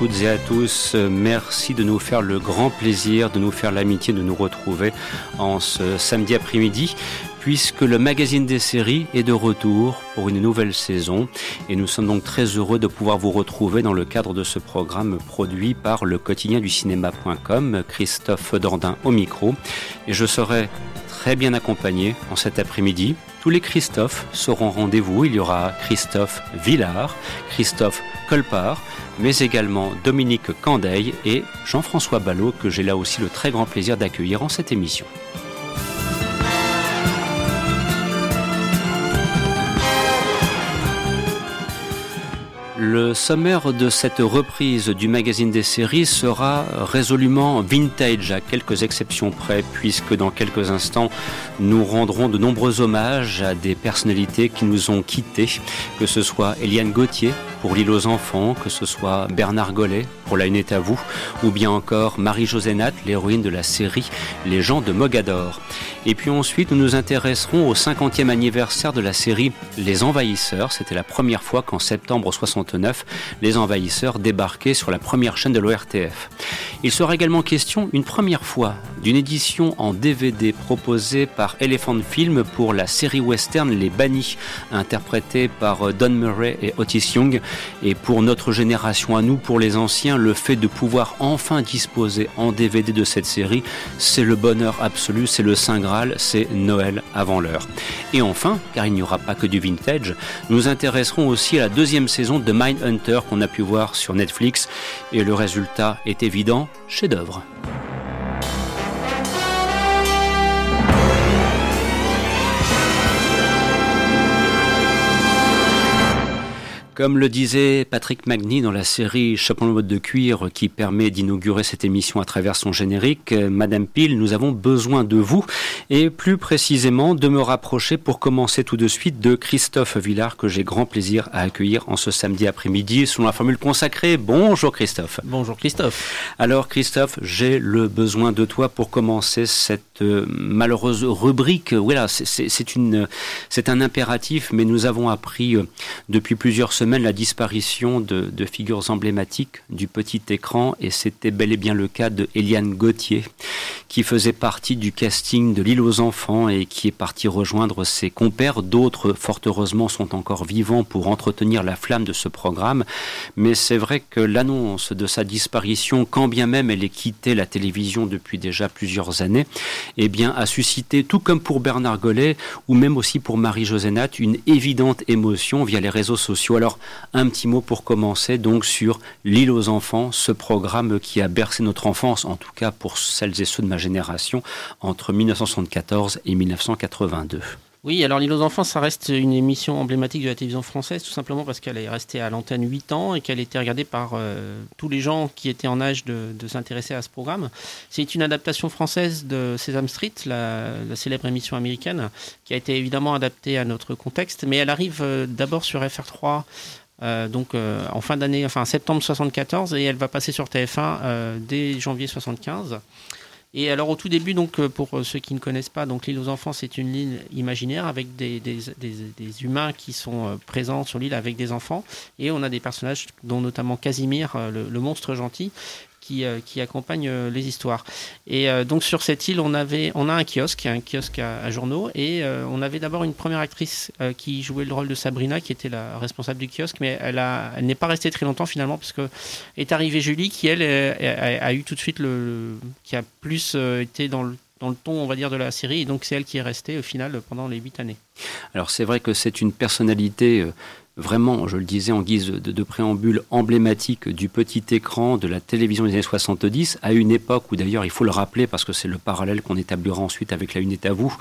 toutes et à tous. Merci de nous faire le grand plaisir, de nous faire l'amitié de nous retrouver en ce samedi après-midi puisque le magazine des séries est de retour pour une nouvelle saison et nous sommes donc très heureux de pouvoir vous retrouver dans le cadre de ce programme produit par le quotidien du cinéma.com, Christophe Dordain au micro et je serai très bien accompagné en cet après-midi. Tous les Christophe seront rendez-vous. Il y aura Christophe Villard, Christophe Colpart, mais également Dominique Candeil et Jean-François Ballot, que j'ai là aussi le très grand plaisir d'accueillir en cette émission. Le sommaire de cette reprise du magazine des séries sera résolument vintage à quelques exceptions près puisque dans quelques instants nous rendrons de nombreux hommages à des personnalités qui nous ont quittés, que ce soit Eliane Gauthier pour L'île aux enfants, que ce soit Bernard Gollet pour La Une est à vous, ou bien encore Marie-José l'héroïne de la série Les gens de Mogador. Et puis ensuite, nous nous intéresserons au 50e anniversaire de la série Les Envahisseurs. C'était la première fois qu'en septembre 69, Les Envahisseurs débarquaient sur la première chaîne de l'ORTF. Il sera également question, une première fois, d'une édition en DVD proposée par Elephant Film pour la série western Les Bannis, interprétée par Don Murray et Otis Young. Et pour notre génération à nous, pour les anciens, le fait de pouvoir enfin disposer en DVD de cette série, c'est le bonheur absolu, c'est le Saint Graal, c'est Noël avant l'heure. Et enfin, car il n'y aura pas que du vintage, nous intéresserons aussi à la deuxième saison de Mindhunter qu'on a pu voir sur Netflix. Et le résultat est évident, chef-d'œuvre. Comme le disait Patrick Magny dans la série Chapeau en mode de cuir qui permet d'inaugurer cette émission à travers son générique, Madame Pile, nous avons besoin de vous et plus précisément de me rapprocher pour commencer tout de suite de Christophe Villard que j'ai grand plaisir à accueillir en ce samedi après-midi selon la formule consacrée. Bonjour Christophe. Bonjour Christophe. Alors Christophe, j'ai le besoin de toi pour commencer cette euh, malheureuse rubrique. Voilà, c'est un impératif, mais nous avons appris euh, depuis plusieurs semaines la disparition de, figures emblématiques du petit écran et c'était bel et bien le cas de Eliane Gauthier qui faisait partie du casting de L'île aux enfants et qui est parti rejoindre ses compères. D'autres, fort heureusement, sont encore vivants pour entretenir la flamme de ce programme. Mais c'est vrai que l'annonce de sa disparition, quand bien même elle ait quitté la télévision depuis déjà plusieurs années, eh bien, a suscité, tout comme pour Bernard Gollet ou même aussi pour Marie-José une évidente émotion via les réseaux sociaux. Alors, un petit mot pour commencer donc sur L'île aux enfants, ce programme qui a bercé notre enfance, en tout cas pour celles et ceux de ma génération, entre 1974 et 1982. Oui, alors L'île aux enfants, ça reste une émission emblématique de la télévision française, tout simplement parce qu'elle est restée à l'antenne 8 ans et qu'elle était regardée par euh, tous les gens qui étaient en âge de, s'intéresser à ce programme. C'est une adaptation française de Sesame Street, la, célèbre émission américaine, qui a été évidemment adaptée à notre contexte, mais elle arrive euh, d'abord sur FR3 euh, donc en fin d'année, enfin septembre 74, et elle va passer sur TF1 euh, dès janvier 75. Et alors au tout début, donc pour ceux qui ne connaissent pas, donc l'île aux enfants, c'est une île imaginaire avec des, des, des, humains qui sont présents sur l'île avec des enfants, et on a des personnages dont notamment Casimir, le monstre gentil, euh, qui, accompagne euh, les histoires. Et euh, donc sur cette île, on, avait, on a un kiosque, un kiosque à, journaux, et on avait d'abord une première actrice qui jouait le rôle de Sabrina, qui était la responsable du kiosque, mais elle, n'est pas restée très longtemps finalement, parce que est arrivée Julie, qui elle a, eu tout de suite le, qui a plus été dans le ton, on va dire, de la série. Et donc, c'est elle qui est restée au final pendant les huit années. Alors, c'est vrai que c'est une personnalité vraiment, je le disais en guise de, préambule, emblématique du petit écran de la télévision des années 70, à une époque où d'ailleurs, il faut le rappeler, parce que c'est le parallèle qu'on établira ensuite avec La Une est à vous,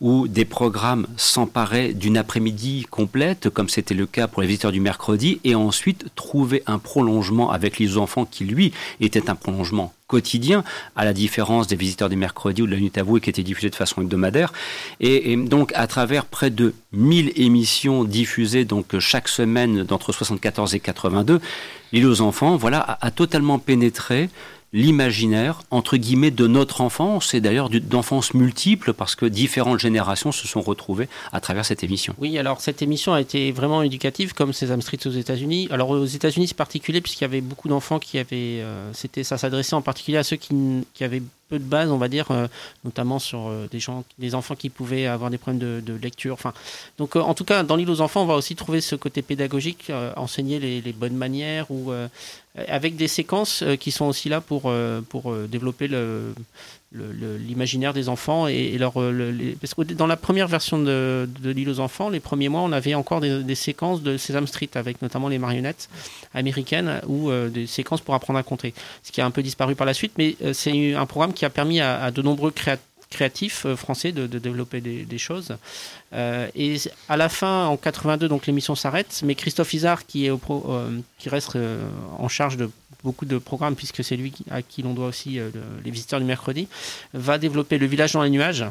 où des programmes s'emparaient d'une après-midi complète, comme c'était le cas pour les visiteurs du mercredi, et ensuite trouvaient un prolongement avec les enfants qui, lui, était un prolongement quotidien, à la différence des visiteurs des mercredis ou de la nuit à vous qui étaient diffusés de façon hebdomadaire. Et, donc, à travers près de 1000 émissions diffusées donc chaque semaine d'entre 74 et 82, L'île aux enfants, voilà, a, totalement pénétré l'imaginaire, entre guillemets, de notre enfance et d'ailleurs d'enfance multiple parce que différentes générations se sont retrouvées à travers cette émission. Oui, alors cette émission a été vraiment éducative comme Sesame Street aux États-Unis. Alors aux États-Unis, c'est particulier puisqu'il y avait beaucoup d'enfants qui avaient. Euh, c'était, ça s'adressait en particulier à ceux qui, qui avaient de base, on va dire, euh, notamment sur euh, des gens, des enfants qui pouvaient avoir des problèmes de, lecture. Enfin, donc, en tout cas, dans l'île aux enfants, on va aussi trouver ce côté pédagogique, enseigner les, bonnes manières ou avec des séquences qui sont aussi là pour développer le, l'imaginaire des enfants et, leur euh, parce que dans la première version de, l'île aux enfants les premiers mois on avait encore des, séquences de Sesame Street avec notamment les marionnettes américaines ou euh, des séquences pour apprendre à compter ce qui a un peu disparu par la suite mais euh, c'est un programme qui a permis à, de nombreux créatifs français de, développer des, choses. et à la fin, en 82, donc l'émission s'arrête, mais Christophe Isard, qui, est qui reste en charge de beaucoup de programmes, puisque c'est lui à qui l'on doit aussi euh, les visiteurs du mercredi, va développer le village dans les nuages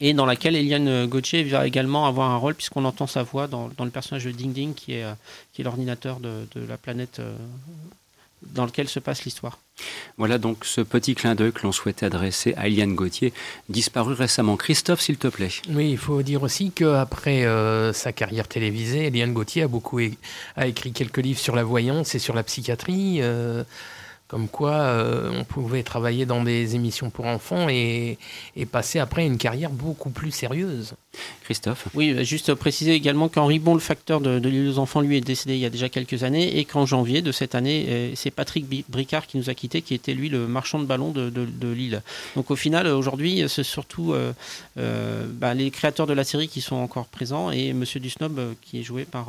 et dans laquelle Eliane Gauthier va également avoir un rôle puisqu'on entend sa voix dans, le personnage de Ding Ding qui est, euh, l'ordinateur de, de, la planète euh, dans lequel se passe l'histoire. Voilà donc ce petit clin d'œil que l'on souhaitait adresser à Eliane Gauthier, disparue récemment. Christophe, s'il te plaît. Oui, il faut dire aussi qu'après euh, sa carrière télévisée, Eliane Gauthier a beaucoup a écrit quelques livres sur la voyance et sur la psychiatrie. Euh, comme quoi euh, on pouvait travailler dans des émissions pour enfants et, passer après une carrière beaucoup plus sérieuse. Christophe Oui, juste préciser également qu'Henri Bon, le facteur de, l'île aux enfants, lui est décédé il y a déjà quelques années et qu'en janvier de cette année, euh, c'est Patrick Bricard qui nous a quittés, qui était lui le marchand de ballons de, l'île. Donc au final, aujourd'hui, c'est surtout euh, bah, les créateurs de la série qui sont encore présents et Monsieur Dusnob qui est joué par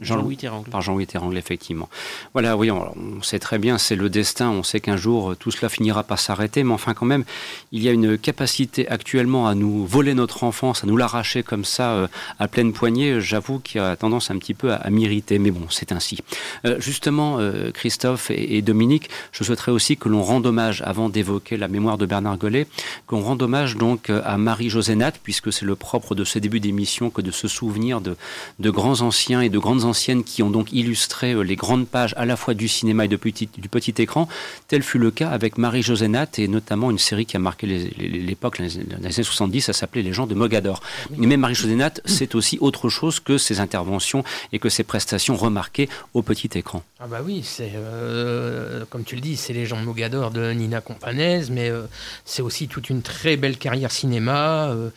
Jean-Louis Terrangle. Par Jean-Louis Terrangle, effectivement. Voilà, oui, on sait très bien, c'est le destin on sait qu'un jour tout cela finira par s'arrêter, mais enfin quand même, il y a une capacité actuellement à nous voler notre enfance, à nous l'arracher comme ça euh, à pleine poignée, j'avoue qu'il a tendance un petit peu à, m'irriter, mais bon, c'est ainsi. Euh, justement, euh, Christophe et, Dominique, je souhaiterais aussi que l'on rende hommage, avant d'évoquer la mémoire de Bernard Gollet, qu'on rende hommage donc à Marie-José puisque c'est le propre de ce début d'émission que de se souvenir de, grands anciens et de grandes anciennes qui ont donc illustré les grandes pages à la fois du cinéma et du petit écran, Tel fut le cas avec Marie-José et notamment une série qui a marqué l'époque, les, années 70, ça s'appelait Les gens de Mogador. Mais Marie-José Nat, c'est aussi autre chose que ses interventions et que ses prestations remarquées au petit écran. Ah bah oui, c'est euh, comme tu le dis, c'est Les gens de Mogador de Nina Companese, mais euh, c'est aussi toute une très belle carrière cinéma. Euh,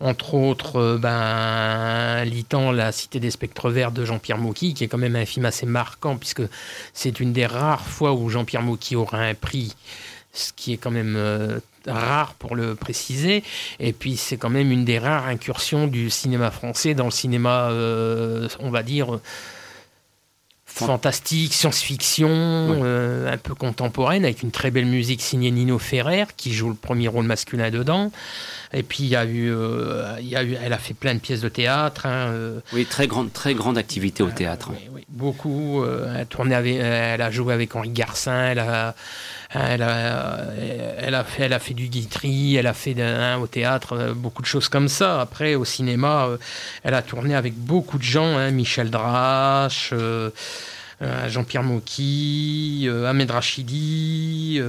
entre autres ben, Litan, La Cité des Spectres Verts de Jean-Pierre Mocky, qui est quand même un film assez marquant, puisque c'est une des rares fois où Jean-Pierre Mocky aura un prix, ce qui est quand même rare pour le préciser. Et puis c'est quand même une des rares incursions du cinéma français dans le cinéma, euh, on va dire, fantastique, science-fiction, un peu contemporaine, avec une très belle musique signée Nino Ferrer, qui joue le premier rôle masculin dedans. Et puis il y a eu, euh, il y a eu, elle a fait plein de pièces de théâtre. Hein, euh. oui, très grande, très grande activité au théâtre. Oui, beaucoup. Euh, elle, avec, elle a joué avec Henri Garcin. Elle a, elle a, elle a fait, elle a fait du guitry. Elle a fait hein, au théâtre beaucoup de choses comme ça. Après, au cinéma, elle a tourné avec beaucoup de gens. Hein, Michel Drache. Jean-Pierre Mocky, Ahmed Rachidi.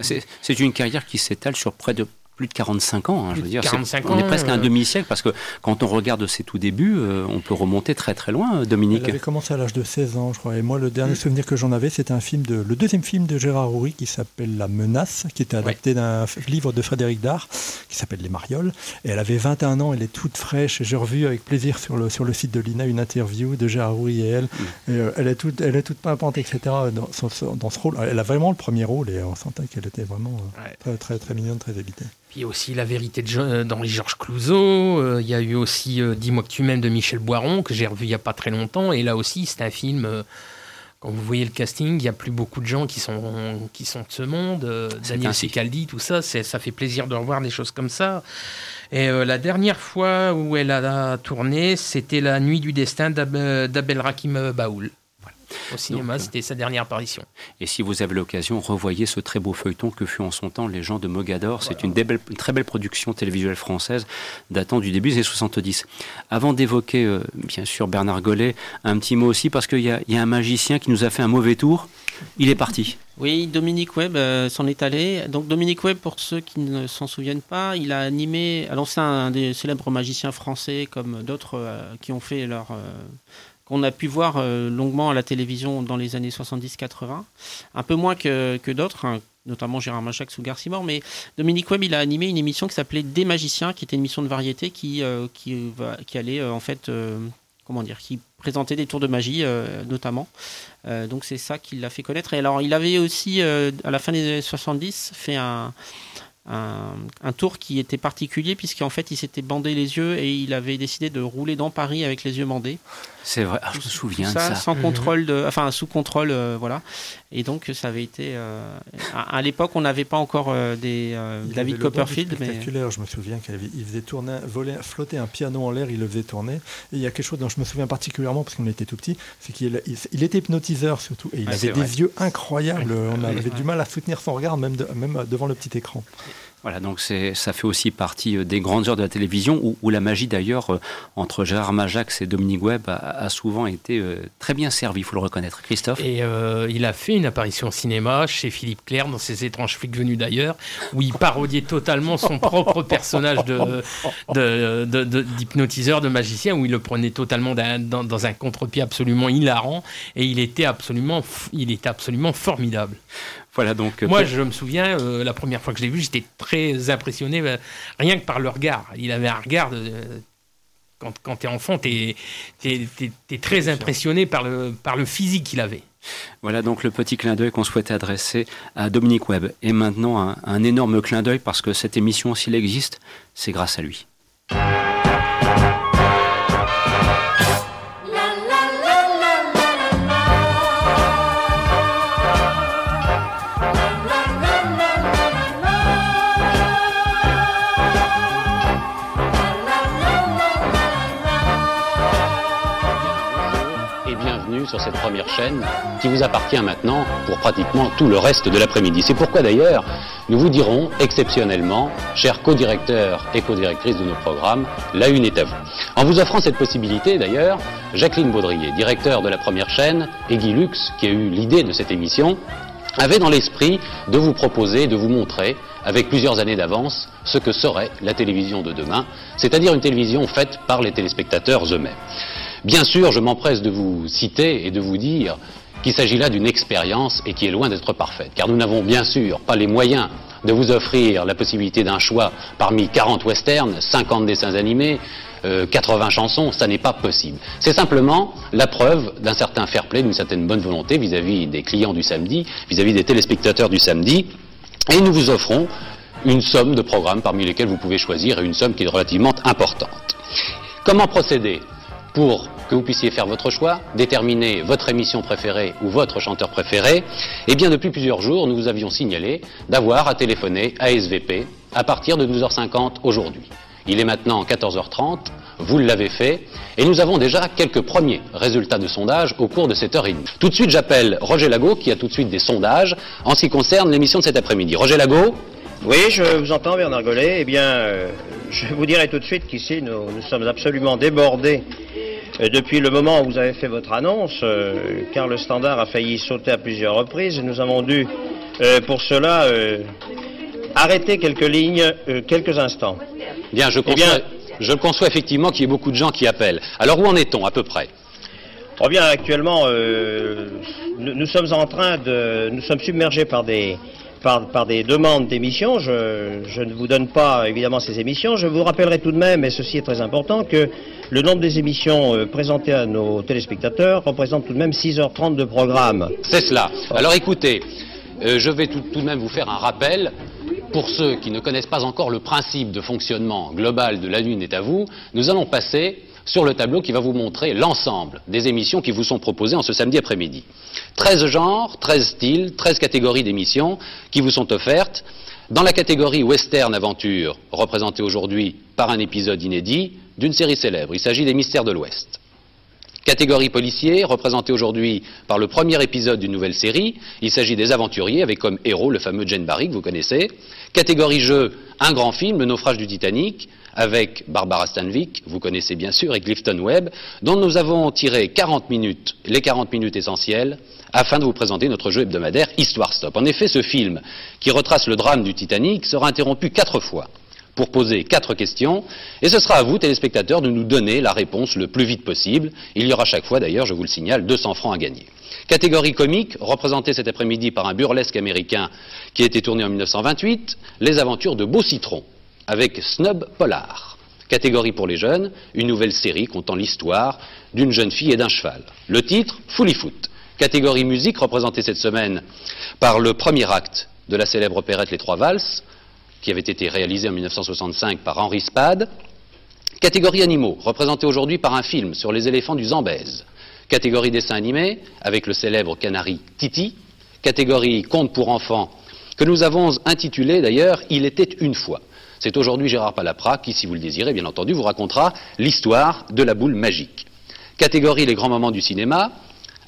C'est une carrière qui s'étale sur près de plus de 45 ans. Hein, je veux dire, on est presque un euh, demi-siècle parce que quand on regarde ses tout débuts, euh, on peut remonter très très loin, euh, Dominique. Elle avait commencé à l'âge de 16 ans, je crois. Et moi, le dernier mm. souvenir que j'en avais, c'était un film de, le deuxième film de Gérard Houry qui s'appelle La Menace, qui était adapté d'un livre de Frédéric Dard qui s'appelle Les Marioles. Et elle avait 21 ans, elle est toute fraîche. J'ai revu avec plaisir sur le, sur le site de l'INA une interview de Gérard Houry et elle. Mm. Et, elle est toute, elle est toute pimpante, etc. Dans, dans, ce rôle. Elle a vraiment le premier rôle et on sentait qu'elle était vraiment très, très, très mignonne, très habitée. Puis il y a aussi La vérité euh, dans les Georges Clouzot. Euh, il y a eu aussi euh, Dis-moi que tu m'aimes de Michel Boiron, que j'ai revu il n'y a pas très longtemps. Et là aussi, c'est un film. quand vous voyez le casting, il n'y a plus beaucoup de gens qui sont, qui sont de ce monde. Daniel Secaldi, tout ça, ça fait plaisir de revoir des choses comme ça. Et la dernière fois où elle a tourné, c'était La Nuit du Destin d'Abel Rakim Baoul. Au cinéma, c'était sa dernière apparition. Et si vous avez l'occasion, revoyez ce très beau feuilleton que fut en son temps Les gens de Mogador. C'est une, très belle production télévisuelle française datant du début des années 70. Avant d'évoquer, bien sûr, Bernard Gollet, un petit mot aussi, parce qu'il y, y, a un magicien qui nous a fait un mauvais tour. Il est parti. Oui, Dominique Webb euh, s'en est allé. Donc Dominique Webb, pour ceux qui ne s'en souviennent pas, il a animé, alors c'est un des célèbres magiciens français comme d'autres euh, qui ont fait leur... Euh, qu'on a pu voir longuement à la télévision dans les années 70-80. Un peu moins que, d'autres, hein, notamment Gérard Machax ou Garcimore, mais Dominique Webb, il a animé une émission qui s'appelait Des magiciens, qui était une émission de variété qui, qui, qui allait en fait comment dire, qui présentait des tours de magie notamment. Euh, donc c'est ça qui l'a fait connaître. Et alors il avait aussi, euh, à la fin des années 70, fait un, un, tour qui était particulier puisqu'en fait il s'était bandé les yeux et il avait décidé de rouler dans Paris avec les yeux bandés. C'est vrai, ah, je me souviens de ça. Sans contrôle, de, enfin sous contrôle, euh, voilà. Et donc ça avait été. Euh, à, l'époque, on n'avait pas encore euh, des David Copperfield, mais. Je me souviens qu'il faisait tourner, voler, flotter un piano en l'air, il le faisait tourner. Et il y a quelque chose dont je me souviens particulièrement parce qu'on était tout petit, c'est qu'il il, était hypnotiseur surtout, et il avait des yeux incroyables. On avait du mal à soutenir son regard, même, même devant le petit écran. Voilà, donc ça fait aussi partie euh, des grandes heures de la télévision où, la magie d'ailleurs euh, entre Gérard Majax et Dominique Webb a, souvent été euh, très bien servie, il faut le reconnaître. Christophe? Et il a fait une apparition au cinéma chez Philippe Clair dans ses étranges flics venus d'ailleurs, où il parodiait totalement son propre personnage d'hypnotiseur, de, de, magicien, où il le prenait totalement dans, dans, un contre-pied absolument hilarant et il était absolument, il était absolument formidable. Voilà, donc, Moi, je me souviens, euh, la première fois que je l'ai vu, j'étais très impressionné, euh, rien que par le regard. Il avait un regard quand, quand tu es enfant, tu es, très impressionné par le, par le physique qu'il avait. Voilà donc le petit clin d'œil qu'on souhaitait adresser à Dominique Webb. Et maintenant, un, un énorme clin d'œil parce que cette émission, s'il existe, c'est grâce à lui. Sur cette première chaîne qui vous appartient maintenant pour pratiquement tout le reste de l'après-midi. C'est pourquoi d'ailleurs nous vous dirons exceptionnellement, chers co-directeurs et co-directrices de nos programmes, la une est à vous. En vous offrant cette possibilité d'ailleurs, Jacqueline Baudrier, directeur de la première chaîne, et Guy Lux, qui a eu l'idée de cette émission, avait dans l'esprit de vous proposer, de vous montrer, avec plusieurs années d'avance, ce que serait la télévision de demain, c'est-à-dire une télévision faite par les téléspectateurs eux-mêmes. Bien sûr, je m'empresse de vous citer et de vous dire qu'il s'agit là d'une expérience et qui est loin d'être parfaite, car nous n'avons bien sûr pas les moyens de vous offrir la possibilité d'un choix parmi 40 westerns, 50 dessins animés, 80 euh, chansons, ça n'est pas possible. C'est simplement la preuve d'un certain fair play, d'une certaine bonne volonté vis-à-vis des clients du samedi, vis-à-vis -vis des téléspectateurs du samedi, et nous vous offrons une somme de programmes parmi lesquels vous pouvez choisir et une somme qui est relativement importante. Comment procéder? Pour que vous puissiez faire votre choix, déterminer votre émission préférée ou votre chanteur préféré, eh bien depuis plusieurs jours, nous vous avions signalé d'avoir à téléphoner à SVP à partir de 12h50 aujourd'hui. Il est maintenant 14h30, vous l'avez fait, et nous avons déjà quelques premiers résultats de sondage au cours de cette heure et. Tout de suite, j'appelle Roger Lago, qui a tout de suite des sondages en ce qui concerne l'émission de cet après-midi. Roger Lago Oui, je vous entends, Bernard Gollet. Eh bien, euh, je vous dirai tout de suite qu'ici, nous sommes absolument débordés depuis le moment où vous avez fait votre annonce, euh, car le standard a failli sauter à plusieurs reprises, nous avons dû euh, pour cela arrêter quelques lignes quelques instants. Bien, je eh conçois, je conçois effectivement qu'il y ait beaucoup de gens qui appellent. Alors où en est-on à peu près? Oh bien, actuellement, nous, sommes en train de, nous sommes submergés par des, par, des demandes d'émissions. Je, je, ne vous donne pas évidemment ces émissions. Je vous rappellerai tout de même, et ceci est très important, que le nombre des émissions euh, présentées à nos téléspectateurs représente tout de même 6h30 de programme. C'est cela. Alors écoutez, euh, je vais tout, de même vous faire un rappel. Pour ceux qui ne connaissent pas encore le principe de fonctionnement global de la Lune est à vous, nous allons passer sur le tableau qui va vous montrer l'ensemble des émissions qui vous sont proposées en ce samedi après-midi. 13 genres, 13 styles, 13 catégories d'émissions qui vous sont offertes. Dans la catégorie western aventure, représentée aujourd'hui par un épisode inédit, d'une série célèbre. Il s'agit des Mystères de l'Ouest. Catégorie policier, représentée aujourd'hui par le premier épisode d'une nouvelle série. Il s'agit des aventuriers avec comme héros le fameux Jane Barry que vous connaissez. Catégorie jeu, un grand film, Le naufrage du Titanic, avec Barbara Stanwyck, vous connaissez bien sûr, et Clifton Webb, dont nous avons tiré 40 minutes, les 40 minutes essentielles, afin de vous présenter notre jeu hebdomadaire Histoire Stop. En effet, ce film, qui retrace le drame du Titanic, sera interrompu quatre fois pour poser quatre questions, et ce sera à vous, téléspectateurs, de nous donner la réponse le plus vite possible. Il y aura chaque fois, d'ailleurs, je vous le signale, 200 francs à gagner. Catégorie comique, représentée cet après-midi par un burlesque américain qui a été tourné en 1928, Les aventures de Beau Citron, avec Snub Polar. Catégorie pour les jeunes, une nouvelle série comptant l'histoire d'une jeune fille et d'un cheval. Le titre, Fully Foot. Catégorie musique, représentée cette semaine par le premier acte de la célèbre opérette Les Trois Valses, qui avait été réalisé en 1965 par Henri Spade. Catégorie animaux, représentée aujourd'hui par un film sur les éléphants du Zambèze. Catégorie dessin animé, avec le célèbre canari Titi. Catégorie conte pour enfants, que nous avons intitulé d'ailleurs Il était une fois. C'est aujourd'hui Gérard Palapra qui, si vous le désirez, bien entendu, vous racontera l'histoire de la boule magique. Catégorie Les grands moments du cinéma,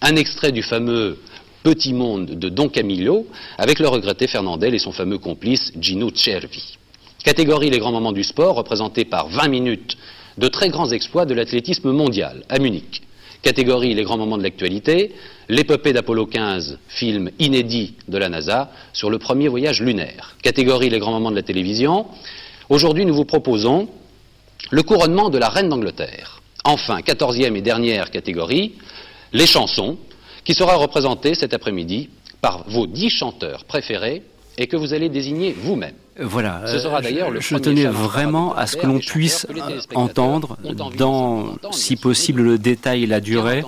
un extrait du fameux Petit Monde de Don Camillo avec le regretté Fernandel et son fameux complice Gino Cervi. Catégorie Les grands moments du sport, représentés par 20 minutes de très grands exploits de l'athlétisme mondial à Munich. Catégorie Les grands moments de l'actualité, l'épopée d'Apollo 15, film inédit de la NASA sur le premier voyage lunaire. Catégorie Les grands moments de la télévision. Aujourd'hui, nous vous proposons le couronnement de la reine d'Angleterre. Enfin, quatorzième et dernière catégorie, les chansons, qui sera représenté cet après-midi par vos dix chanteurs préférés et que vous allez désigner vous-même. Voilà. Ce sera d'ailleurs le je tenais vraiment à ce que l'on puisse entendre, dans, si possible, le détail et la durée,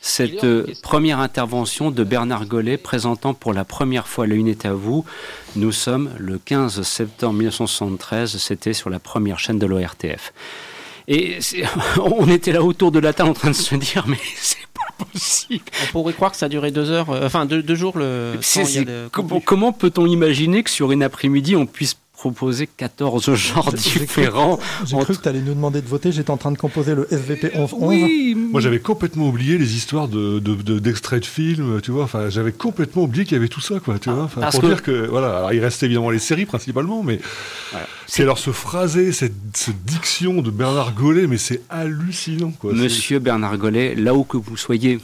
cette première intervention de Bernard Gollet présentant pour la première fois Le Une est à vous. Nous sommes le 15 septembre 1973, c'était sur la première chaîne de l'ORTF. Et on était là autour de la table en train de se dire, mais c'est on pourrait croire que ça a duré deux heures, euh, enfin deux, jours le. comment, peut-on imaginer que sur une après-midi on puisse proposer 14 genres différents. J'ai cru que tu allais nous demander de voter, j'étais en train de composer le SVP 11 oui. Moi j'avais complètement oublié les histoires d'extraits de, de, films, tu vois, enfin j'avais complètement oublié qu'il y avait tout ça, quoi, tu vois. pour dire que, voilà, alors il reste évidemment les séries principalement, mais c'est alors ce phrasé, cette, diction de Bernard Gollet, mais c'est hallucinant, quoi. Monsieur Bernard Gollet, là où que vous soyez,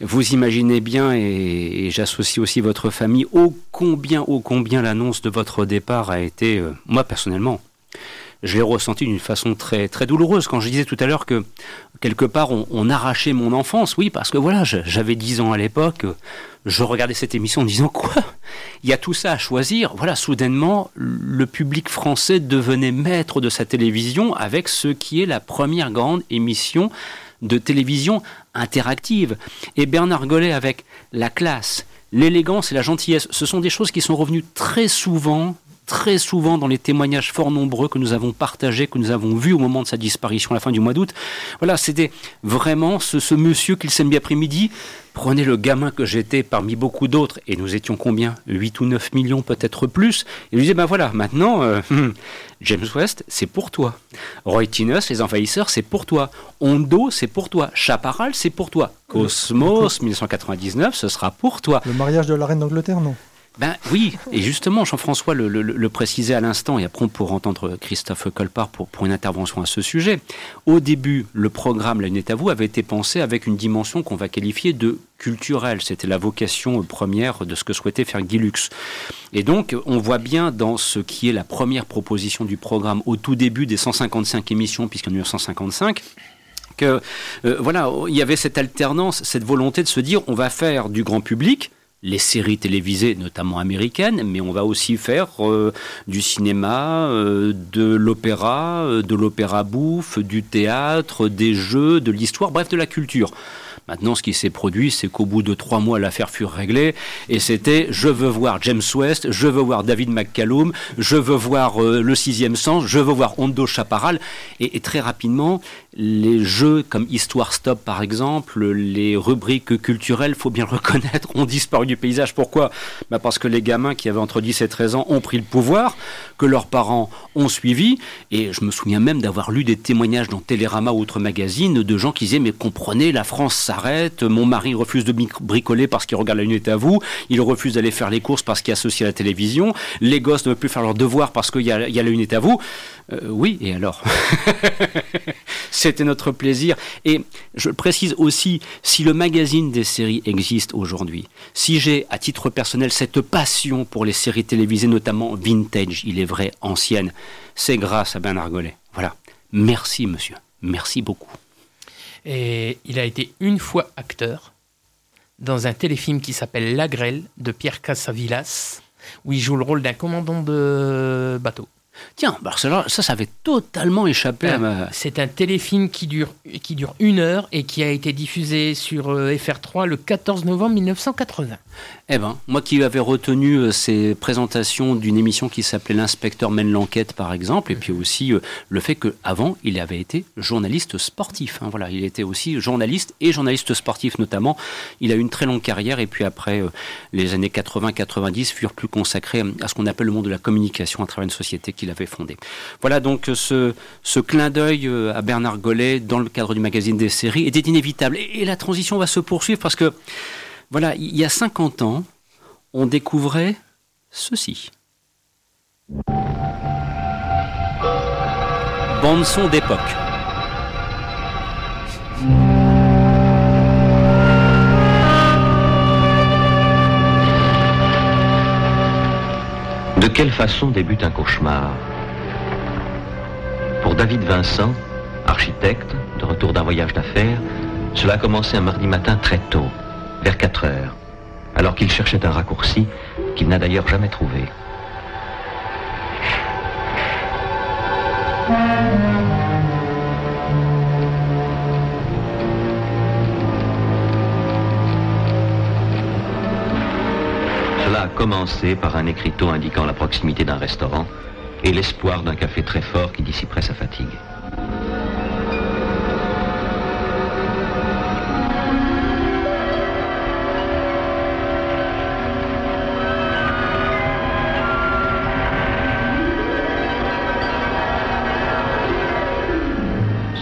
vous imaginez bien, et, j'associe aussi votre famille, ô combien, ô combien l'annonce de votre départ a été, euh, moi personnellement, je l'ai ressenti d'une façon très, très douloureuse. Quand je disais tout à l'heure que quelque part on, arrachait mon enfance, oui, parce que voilà, j'avais 10 ans à l'époque, je regardais cette émission en disant quoi? Il y a tout ça à choisir. Voilà, soudainement, le public français devenait maître de sa télévision avec ce qui est la première grande émission de télévision interactive. Et Bernard Gollet avec la classe, l'élégance et la gentillesse, ce sont des choses qui sont revenues très souvent très souvent dans les témoignages fort nombreux que nous avons partagés, que nous avons vus au moment de sa disparition à la fin du mois d'août. Voilà, c'était vraiment ce, ce monsieur qu'il s'aime bien après-midi Prenez le gamin que j'étais parmi beaucoup d'autres, et nous étions combien? 8 ou 9 millions, peut-être plus. Et lui disait, ben voilà, maintenant, euh, James West, c'est pour toi. Roy Tinus, Les Envahisseurs, c'est pour toi. Hondo, c'est pour toi. Chaparral, c'est pour toi. Cosmos, 1999, ce sera pour toi. Le mariage de la reine d'Angleterre, non? Ben oui, et justement, Jean-François le, précisait à l'instant, et après on pourra entendre Christophe Colpart pour, une intervention à ce sujet. Au début, le programme La Lunette à vous avait été pensé avec une dimension qu'on va qualifier de culturelle. C'était la vocation première de ce que souhaitait faire Guy Lux. Et donc, on voit bien dans ce qui est la première proposition du programme au tout début des 155 émissions, puisqu'en 1955, que euh, voilà, il y avait cette alternance, cette volonté de se dire on va faire du grand public, les séries télévisées, notamment américaines, mais on va aussi faire euh, du cinéma, euh, de l'opéra, euh, de l'opéra bouffe, du théâtre, des jeux, de l'histoire, bref, de la culture. Maintenant, ce qui s'est produit, c'est qu'au bout de trois mois, l'affaire fut réglée, et c'était je veux voir James West, je veux voir David McCallum, je veux voir Le Sixième Sens, je veux voir Hondo Chaparral, et, et, très rapidement, les jeux comme Histoire Stop, par exemple, les rubriques culturelles, faut bien le reconnaître, ont disparu du paysage. Pourquoi? Bah Parce que les gamins qui avaient entre 10 et 13 ans ont pris le pouvoir, que leurs parents ont suivi. Et je me souviens même d'avoir lu des témoignages dans Télérama ou autres magazines de gens qui disaient Mais comprenez, la France s'arrête, mon mari refuse de bricoler parce qu'il regarde la lunette à vous, il refuse d'aller faire les courses parce qu'il associe à la télévision, les gosses ne veulent plus faire leurs devoirs parce qu'il y, a la lunette à vous. Euh, oui, et alors C'était notre plaisir. Et je précise aussi, si le magazine des séries existe aujourd'hui, si j'ai à titre personnel cette passion pour les séries télévisées, notamment vintage, il est vrai, anciennes, c'est grâce à Bernard Gollet. Voilà. Merci, monsieur. Merci beaucoup. Et il a été une fois acteur dans un téléfilm qui s'appelle La Grêle de Pierre Casavillas, où il joue le rôle d'un commandant de bateau. Tiens, Barcelone, ça, ça avait totalement échappé à ma... C'est un téléfilm qui dure, qui dure une heure et qui a été diffusé sur euh, FR3 le 14 novembre 1980. Eh ben, moi qui avais retenu euh, ces présentations d'une émission qui s'appelait L'inspecteur mène l'enquête, par exemple, et puis aussi euh, le fait qu'avant, il avait été journaliste sportif. Hein, voilà, il était aussi journaliste et journaliste sportif notamment. Il a eu une très longue carrière, et puis après, les années 80-90 furent plus consacrées à ce qu'on appelle le monde de la communication à travers une société avait fondée. Voilà donc ce, ce clin d'œil à Bernard Gollet dans le cadre du magazine des séries était inévitable. et la transition va se poursuivre parce que voilà, il y a 50 ans, on découvrait ceci. Bande son d'époque. De quelle façon débute un cauchemar? Pour David Vincent, architecte, de retour d'un voyage d'affaires, cela a commencé un mardi matin très tôt vers 4 heures, alors qu'il cherchait un raccourci qu'il n'a d'ailleurs jamais trouvé. A commencé par un écriteau indiquant la proximité d'un restaurant et l'espoir d'un café très fort qui dissiperait sa fatigue.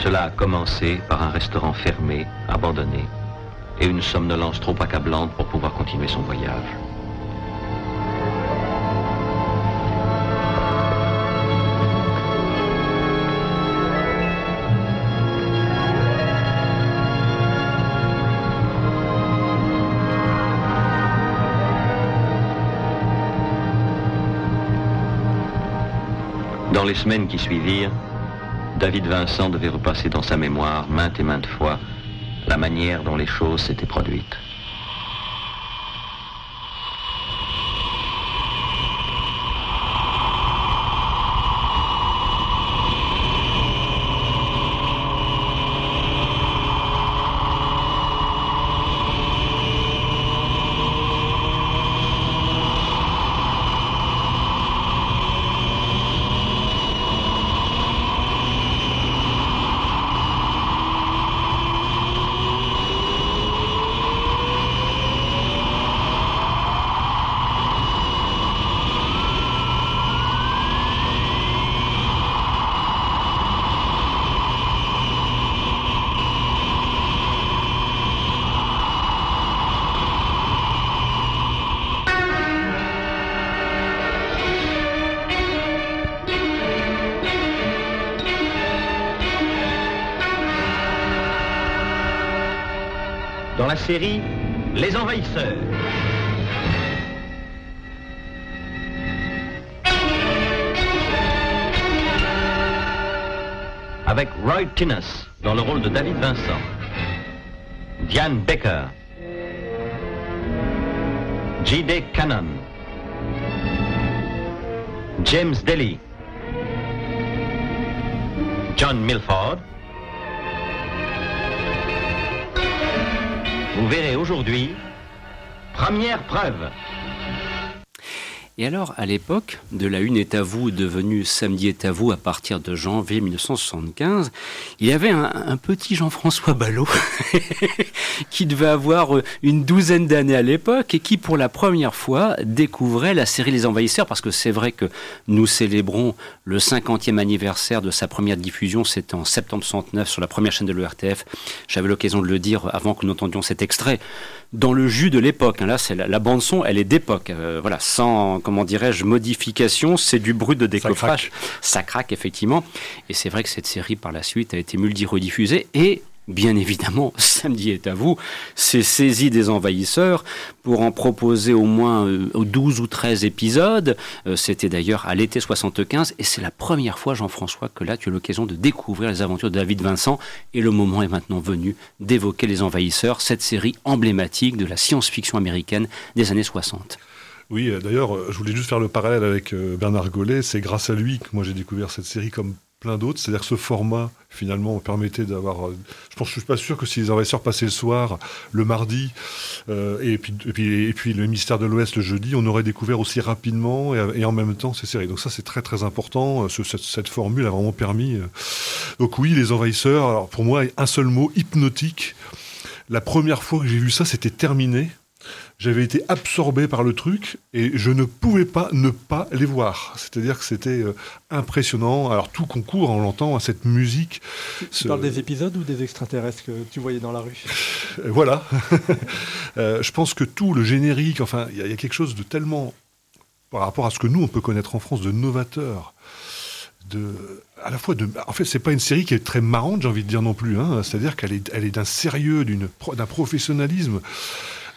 Cela a commencé par un restaurant fermé, abandonné, et une somnolence trop accablante pour pouvoir continuer son voyage. Dans les semaines qui suivirent, David Vincent devait repasser dans sa mémoire maintes et maintes fois la manière dont les choses s'étaient produites. Les Envahisseurs. Avec Roy Tinness dans le rôle de David Vincent, Diane Becker, J.D. Cannon, James Daly, John Milford, Vous verrez aujourd'hui, première preuve. Et alors, à l'époque, de la Une est à vous, devenue Samedi est à vous à partir de janvier 1975, il y avait un, petit Jean-François Ballot qui devait avoir euh, une douzaine d'années à l'époque et qui, pour la première fois, découvrait la série Les Envahisseurs, parce que c'est vrai que nous célébrons le 50e anniversaire de sa première diffusion, c'était en septembre 69 sur la première chaîne de l'ERTF. J'avais l'occasion de le dire avant que nous entendions cet extrait dans le jus de l'époque. Hein. Là, c'est la, bande son, elle est d'époque. Euh, voilà, sans comment dirais-je modification, c'est du brut de décoffrage. Ça craque. effectivement. Et c'est vrai que cette série par la suite a été multi-rediffusée et bien évidemment, samedi est à vous, s'est saisi des envahisseurs pour en proposer au moins 12 euh, ou 13 épisodes. Euh, c'était d'ailleurs à l'été 75 et c'est la première fois, Jean-François, que là tu as l'occasion de découvrir les aventures de David Vincent et le moment est maintenant venu d'évoquer les envahisseurs, cette série emblématique de la science-fiction américaine des années 60. Oui, euh, d'ailleurs, je voulais juste faire le parallèle avec Bernard Gollet. C'est grâce à lui que moi j'ai découvert cette série comme plein d'autres. C'est-à-dire que ce format, finalement, permettait d'avoir. Euh, je pense, je suis pas sûr que si les envahisseurs passaient le soir, le mardi, euh, et, puis, et, puis, et, puis, le ministère de l'Ouest le jeudi, on aurait découvert aussi rapidement et, en même temps ces séries. Donc ça, c'est très très important. Ce, cette, cette, formule a vraiment permis. Euh. Donc oui, les envahisseurs. Alors pour moi, un seul mot hypnotique. La première fois que j'ai vu ça, c'était terminé j'avais été absorbé par le truc et je ne pouvais pas ne pas les voir. C'est-à-dire que c'était euh, impressionnant. Alors tout concourt, on l'entend, à cette musique. Tu parles des épisodes ou des extraterrestres que tu voyais dans la rue? Euh, Voilà. Euh, je pense que tout, le générique, enfin, il y, a quelque chose de tellement, par rapport à ce que nous, on peut connaître en France, de novateur. De, à la fois de, en fait, c'est pas une série qui est très marrante, j'ai envie de dire non plus. Hein. C'est-à-dire qu'elle est, elle est d'un sérieux, d'un professionnalisme.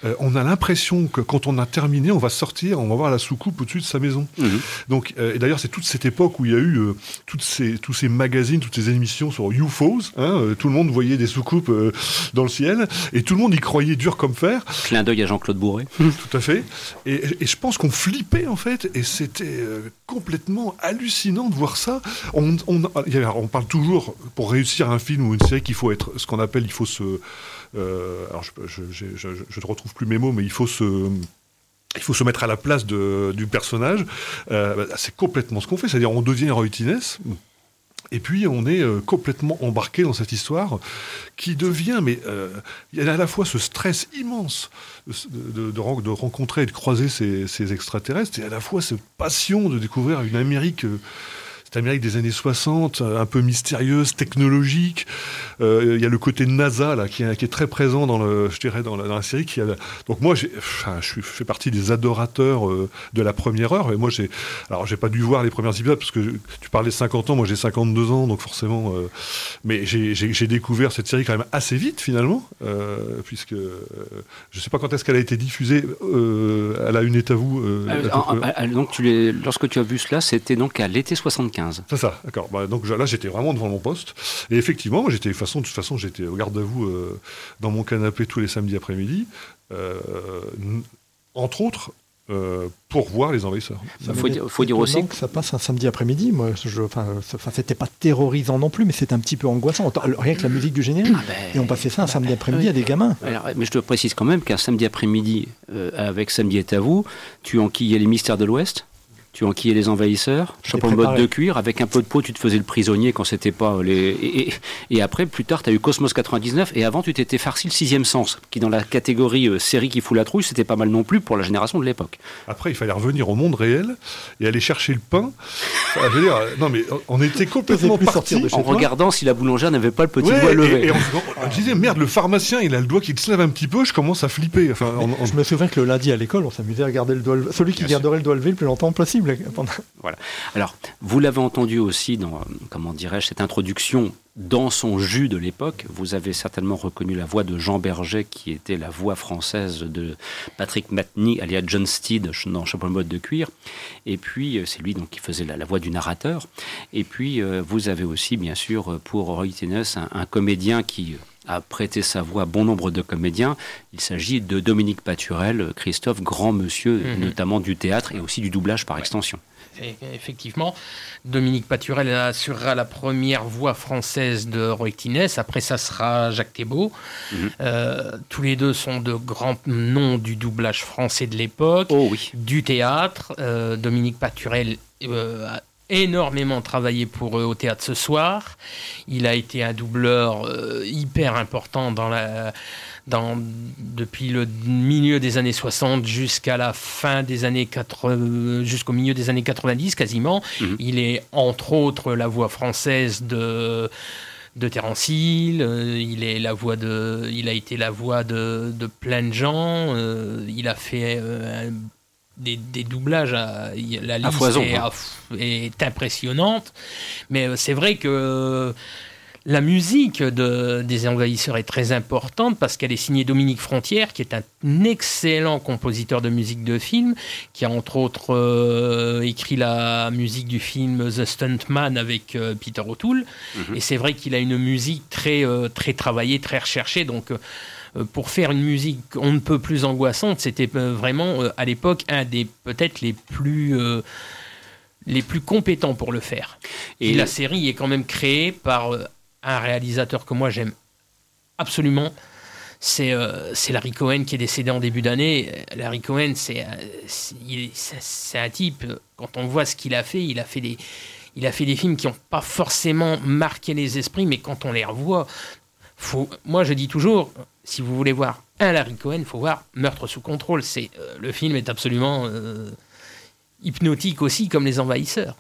Euh, on a l'impression que quand on a terminé, on va sortir, on va voir la soucoupe au-dessus de sa maison. Mhm. Donc, euh, et d'ailleurs, c'est toute cette époque où il y a eu euh, toutes ces, tous ces magazines, toutes ces émissions sur UFOs. Hein, tout le monde voyait des soucoupes dans le ciel et tout le monde y croyait dur comme fer. Clin d'œil à Jean-Claude Bourré. Tout à fait. Et, je pense qu'on flippait en fait, et c'était complètement hallucinant de voir ça. On, on parle toujours pour réussir un film ou une série qu'il faut être ce qu'on appelle, il faut se alors je, ne retrouve plus mes mots, mais il faut se il faut se mettre à la place du personnage. Euh, bah, c'est complètement ce qu'on fait, c'est-à-dire on devient Roy Et puis on est euh, complètement embarqué dans cette histoire qui devient, mais il y a à la fois ce stress immense de, rencontrer et de croiser ces, extraterrestres, et à la fois cette passion de découvrir une Amérique Amérique des années 60, euh, un peu mystérieuse, technologique. Euh, il y a le côté NASA là, qui, est, qui est très présent dans, le, je dirais, dans, la, dans la série. Qui a, donc moi, enfin, je fais partie des adorateurs euh, de la première heure. Et moi, j'ai, alors j'ai pas dû voir les premiers épisodes parce que tu parlais de 50 ans, moi j'ai 52 ans, donc forcément. mais j'ai découvert cette série quand même assez vite finalement, puisque je sais pas quand est-ce qu'elle a été diffusée à la une à vous. donc tu lorsque tu as vu cela, c'était donc à l'été 75. C'est ça, d'accord. Bah, donc là, j'étais vraiment devant mon poste. Et effectivement, j'étais, de toute façon, de toute façon j'étais au garde à vous euh, dans mon canapé tous les samedis après-midi. Euh, entre autres, euh, pour voir les envahisseurs. Il faut, dire aussi que ça passe un samedi après-midi. Moi, je, enfin, c'était pas terrorisant non plus, mais c'était un petit peu angoissant. Rien que la musique du générique. Ah ben, et on passait ça un samedi après-midi à des gamins. mais je te précise quand même qu'un samedi après-midi, avec Samedi est à vous, tu enquillais les mystères de l'Ouest tu enquillais les envahisseurs, chapeau en mode de cuir, avec un peu de peau, tu te faisais le prisonnier quand c'était pas les. Et, après, plus tard, tu as eu Cosmos 99, et avant, tu t'étais farci le sixième sens, qui dans la catégorie euh, série qui fout la trouille, c'était pas mal non plus pour la génération de l'époque. Après, il fallait revenir au monde réel et aller chercher le pain. je veux dire, non mais on était complètement parti en regardant si la boulangère n'avait pas le petit doigt levé. Et, on, disait merde, le pharmacien, il a le doigt qui se lève un petit peu. Je commence à flipper. Enfin, Je me souviens que le lundi à l'école, on s'amusait à garder le doigt, celui qui garderait le doigt levé le plus longtemps possible. Voilà. Alors, vous l'avez entendu aussi dans, comment dirais-je, cette introduction dans son jus de l'époque. Vous avez certainement reconnu la voix de Jean Berger, qui était la voix française de Patrick Matney, alias John Steed, dans Chapeau mode de cuir. Et puis, euh, c'est lui donc qui faisait la, voix du narrateur. Et puis, euh, vous avez aussi, bien sûr, pour Roy Tennis, un, comédien qui a prêté sa voix à bon nombre de comédiens. Il s'agit de Dominique Paturel, Christophe, grand monsieur, mhm. notamment du théâtre et aussi du doublage par extension. effectivement, Dominique Paturel assurera la première voix française de Roy Après, ça sera Jacques Thébault. Mhm. Euh, tous les deux sont de grands noms du doublage français de l'époque, oh, oui. du théâtre. Euh, Dominique Paturel euh, a énormément travaillé pour eux au théâtre ce soir. Il a été un doubleur hyper important dans la dans, depuis le milieu des années 60 jusqu'à la fin des années 80, jusqu'au milieu des années 90 quasiment. Mhm. Il est entre autres la voix française de de Terence Hill, euh, il est la voix de, il a été la voix de, de plein de gens, euh, il a fait euh, des, des, doublages, à, la liste est, hein. est, impressionnante, mais c'est vrai que la musique de, des Envahisseurs est très importante parce qu'elle est signée Dominique Frontière, qui est un excellent compositeur de musique de film, qui a entre autres euh, écrit la musique du film The Stuntman avec euh, Peter O'Toole. Mhm. Et c'est vrai qu'il a une musique très, euh, très travaillée, très recherchée. Donc pour faire une musique on ne peut plus angoissante, c'était vraiment à l'époque un des peut-être les plus les plus compétents pour le faire. Et la série est quand même créée par un réalisateur que moi j'aime absolument, c'est euh, Larry Cohen qui est décédé en début d'année. Larry Cohen, c'est un type, quand on voit ce qu'il a fait, il a fait des, il a fait des films qui n'ont pas forcément marqué les esprits, mais quand on les revoit, faut, moi je dis toujours, si vous voulez voir un Larry Cohen, il faut voir Meurtre sous contrôle. C'est euh, le film est absolument euh, hypnotique aussi, comme les envahisseurs.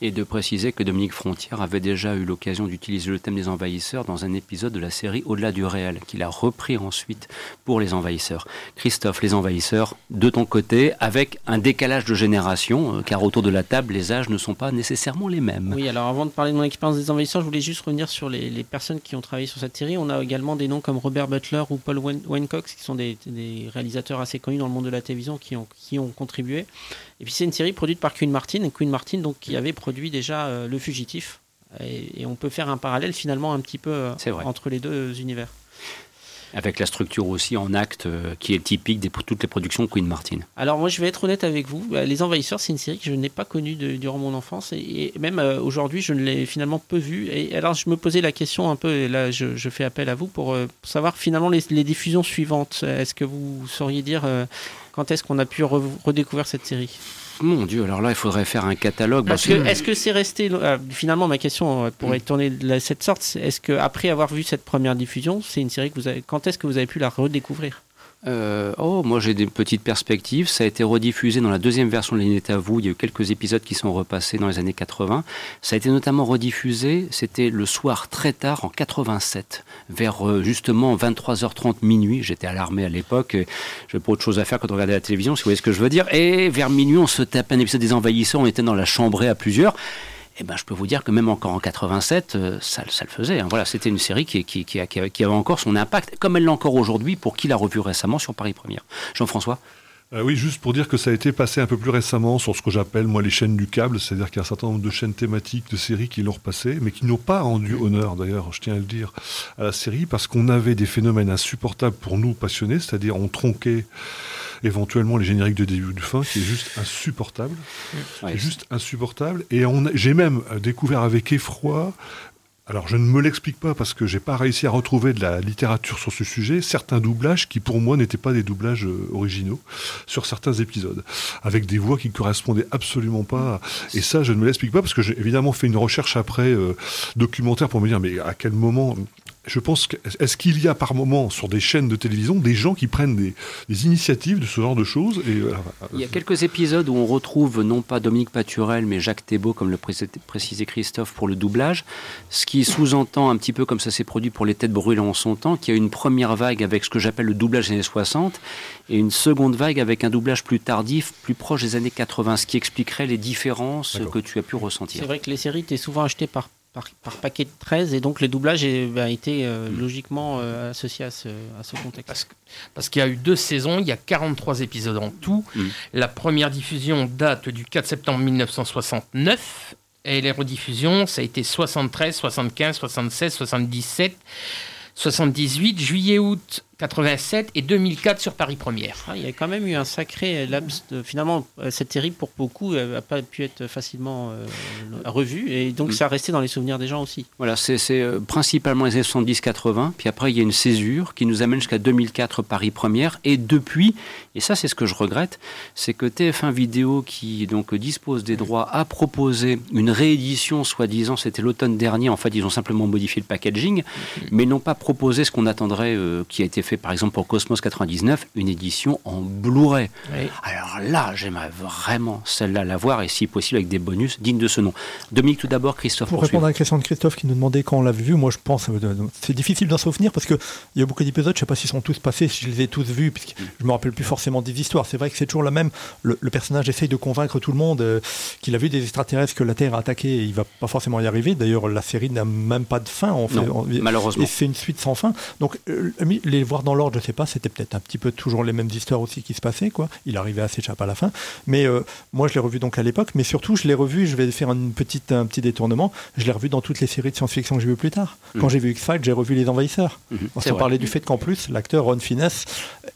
Et de préciser que Dominique Frontière avait déjà eu l'occasion d'utiliser le thème des envahisseurs dans un épisode de la série Au-delà du réel, qu'il a repris ensuite pour les envahisseurs. Christophe, les envahisseurs, de ton côté, avec un décalage de génération, euh, car autour de la table, les âges ne sont pas nécessairement les mêmes. Oui, alors avant de parler de mon expérience des envahisseurs, je voulais juste revenir sur les, personnes qui ont travaillé sur cette série. On a également des noms comme Robert Butler ou Paul Wencox, qui sont des, réalisateurs assez connus dans le monde de la télévision, qui ont, qui ont contribué. Et puis c'est une série produite par Queen Martin, et Queen Martin donc, qui avait produit déjà euh, Le Fugitif. Et, on peut faire un parallèle finalement un petit peu euh, entre les deux univers. Avec la structure aussi en acte euh, qui est typique de toutes les productions Queen Martin. Alors moi je vais être honnête avec vous, Les Envahisseurs c'est une série que je n'ai pas connue durant mon enfance et, même aujourd'hui je ne l'ai finalement peu vue. Et alors je me posais la question un peu, et là je, fais appel à vous pour, savoir finalement les, les diffusions suivantes. Est-ce que vous sauriez dire quand est-ce qu'on a pu redécouvrir cette série? Mon Dieu, alors là, il faudrait faire un catalogue. Parce que, est-ce que c'est resté. Euh, finalement, ma question euh, pourrait mm. tourner de cette sorte. Est-ce qu'après avoir vu cette première diffusion, c'est une série que vous avez. Quand est-ce que vous avez pu la redécouvrir? Euh, oh, moi j'ai des petites perspectives. Ça a été rediffusé dans la deuxième version de l'Unité à vous. Il y a eu quelques épisodes qui sont repassés dans les années 80. Ça a été notamment rediffusé, c'était le soir très tard en 87, vers euh, justement 23h30 minuit. J'étais à l'armée à l'époque. Je pas autre chose à faire quand on regardait la télévision, si vous voyez ce que je veux dire. Et vers minuit, on se tapait un épisode des Envahisseurs. On était dans la chambrée à plusieurs eh ben, je peux vous dire que même encore en 87, euh, ça, le faisait. Hein. Voilà, c'était une série qui, avait encore son impact, comme elle l'a encore aujourd'hui, pour qui l'a revu récemment sur Paris Première. Jean-François? Euh, oui, juste pour dire que ça a été passé un peu plus récemment sur ce que j'appelle moi les chaînes du câble, c'est-à-dire qu'il y a un certain nombre de chaînes thématiques de séries qui l'ont repassé, mais qui n'ont pas rendu honneur d'ailleurs, je tiens à le dire, à la série, parce qu'on avait des phénomènes insupportables pour nous passionnés, c'est-à-dire on tronquait éventuellement les génériques de début de fin, qui est juste insupportable. juste insupportable. Et j'ai même découvert avec effroi alors je ne me l'explique pas parce que j'ai pas réussi à retrouver de la littérature sur ce sujet, certains doublages qui pour moi n'étaient pas des doublages euh, originaux sur certains épisodes, avec des voix qui ne correspondaient absolument pas. Et ça je ne me l'explique pas parce que j'ai évidemment fait une recherche après euh, documentaire pour me dire mais à quel moment je pense que, est-ce qu'il y a par moment sur des chaînes de télévision des gens qui prennent des, initiatives de ce genre de choses et, Il y a quelques épisodes où on retrouve non pas Dominique Paturel mais Jacques Thébault, comme le précisait Christophe, pour le doublage, ce qui sous-entend un petit peu comme ça s'est produit pour les têtes brûlées en son temps, qu'il y a une première vague avec ce que j'appelle le doublage des années 60 et une seconde vague avec un doublage plus tardif, plus proche des années 80, ce qui expliquerait les différences que tu as pu ressentir. C'est vrai que les séries étaient souvent achetées par par, paquet de 13 et donc les doublages ont été euh, mm. logiquement euh, associés à ce, contexte. Parce, qu'il y a eu deux saisons, il y a 43 épisodes en tout. Mm. La première diffusion date du 4 septembre 1969 et les rediffusions, ça a été 73, 75, 76, 77. 78, juillet-août 87 et 2004 sur Paris Première. Ah, il y a quand même eu un sacré laps de... Finalement, euh, cette série, pour beaucoup, n'a pas pu être facilement euh, revue, et donc mm. ça a resté dans les souvenirs des gens aussi. Voilà, c'est euh, principalement les années 70-80, puis après il y a une césure qui nous amène jusqu'à 2004 Paris Première, et depuis, et ça c'est ce que je regrette, c'est que TF1 Vidéo, qui donc dispose des droits, a proposé une réédition, soi-disant, c'était l'automne dernier, en fait ils ont simplement modifié le packaging, mm. mais n'ont pas proposé ce qu'on attendrait, qui a été fait par exemple pour Cosmos 99 une édition en Blu-ray. Alors là, j'aimerais vraiment celle-là la voir et si possible avec des bonus dignes de ce nom. Dominique, tout d'abord, Christophe. Pour répondre à la question de Christophe qui nous demandait quand on l'avait vu, moi je pense, euh, c'est difficile d'en souvenir parce qu'il y a beaucoup d'épisodes, je ne sais pas s'ils sont tous passés, si je les ai tous vus, puisque je me rappelle plus forcément des histoires. C'est vrai que c'est toujours la même. Le, personnage essaye de convaincre tout le monde euh, qu'il a vu des extraterrestres que la Terre a attaqué et il va pas forcément y arriver. D'ailleurs, la série n'a même pas de fin. En fait, malheureusement. Et c'est une suite sans fin. Donc, euh, les voir dans l'ordre, je sais pas, c'était peut-être un petit peu toujours les mêmes histoires aussi qui se passaient, quoi. Il arrivait à s'échapper à la fin. Mais euh, moi, je l'ai revu donc à l'époque, mais surtout, je l'ai revu, je vais faire une petite, un petit détournement, je l'ai revu dans toutes les séries de science-fiction que j'ai vues plus tard. Mhm. Quand j'ai vu X-Files, j'ai revu Les Envahisseurs. Mmh. On s'en parlait du fait qu'en plus, l'acteur Ron Finesse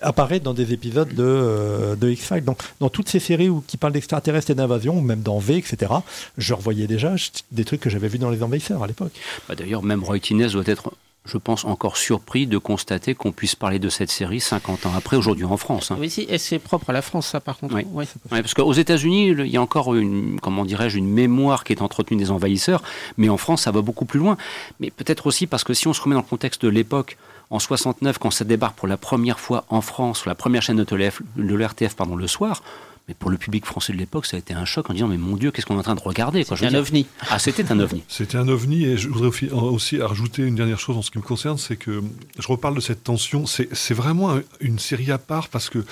apparaît dans des épisodes de, euh, de X-Files. Donc, dans toutes ces séries où, qui parlent d'extraterrestres et d'invasion, même dans V, etc., je revoyais déjà des trucs que j'avais vus dans Les Envahisseurs à l'époque. Bah, d'ailleurs, même Roy Tines doit être je pense, encore surpris de constater qu'on puisse parler de cette série 50 ans après, aujourd'hui en France. Hein. Oui, si, et c'est propre à la France, ça, par contre. Oui, oui. parce qu'aux États-Unis, il y a encore une, comment dirais-je, une mémoire qui est entretenue des envahisseurs, mais en France, ça va beaucoup plus loin. Mais peut-être aussi parce que si on se remet dans le contexte de l'époque, en 69, quand ça débarque pour la première fois en France, sur la première chaîne de l'RTF, pardon, le soir, mais pour le public français de l'époque, ça a été un choc en disant Mais mon Dieu, qu'est-ce qu'on est en train de regarder C'était un ovni. Ah, c'était un ovni. C'était un ovni, et je voudrais aussi rajouter une dernière chose en ce qui me concerne c'est que je reparle de cette tension. C'est vraiment une série à part parce que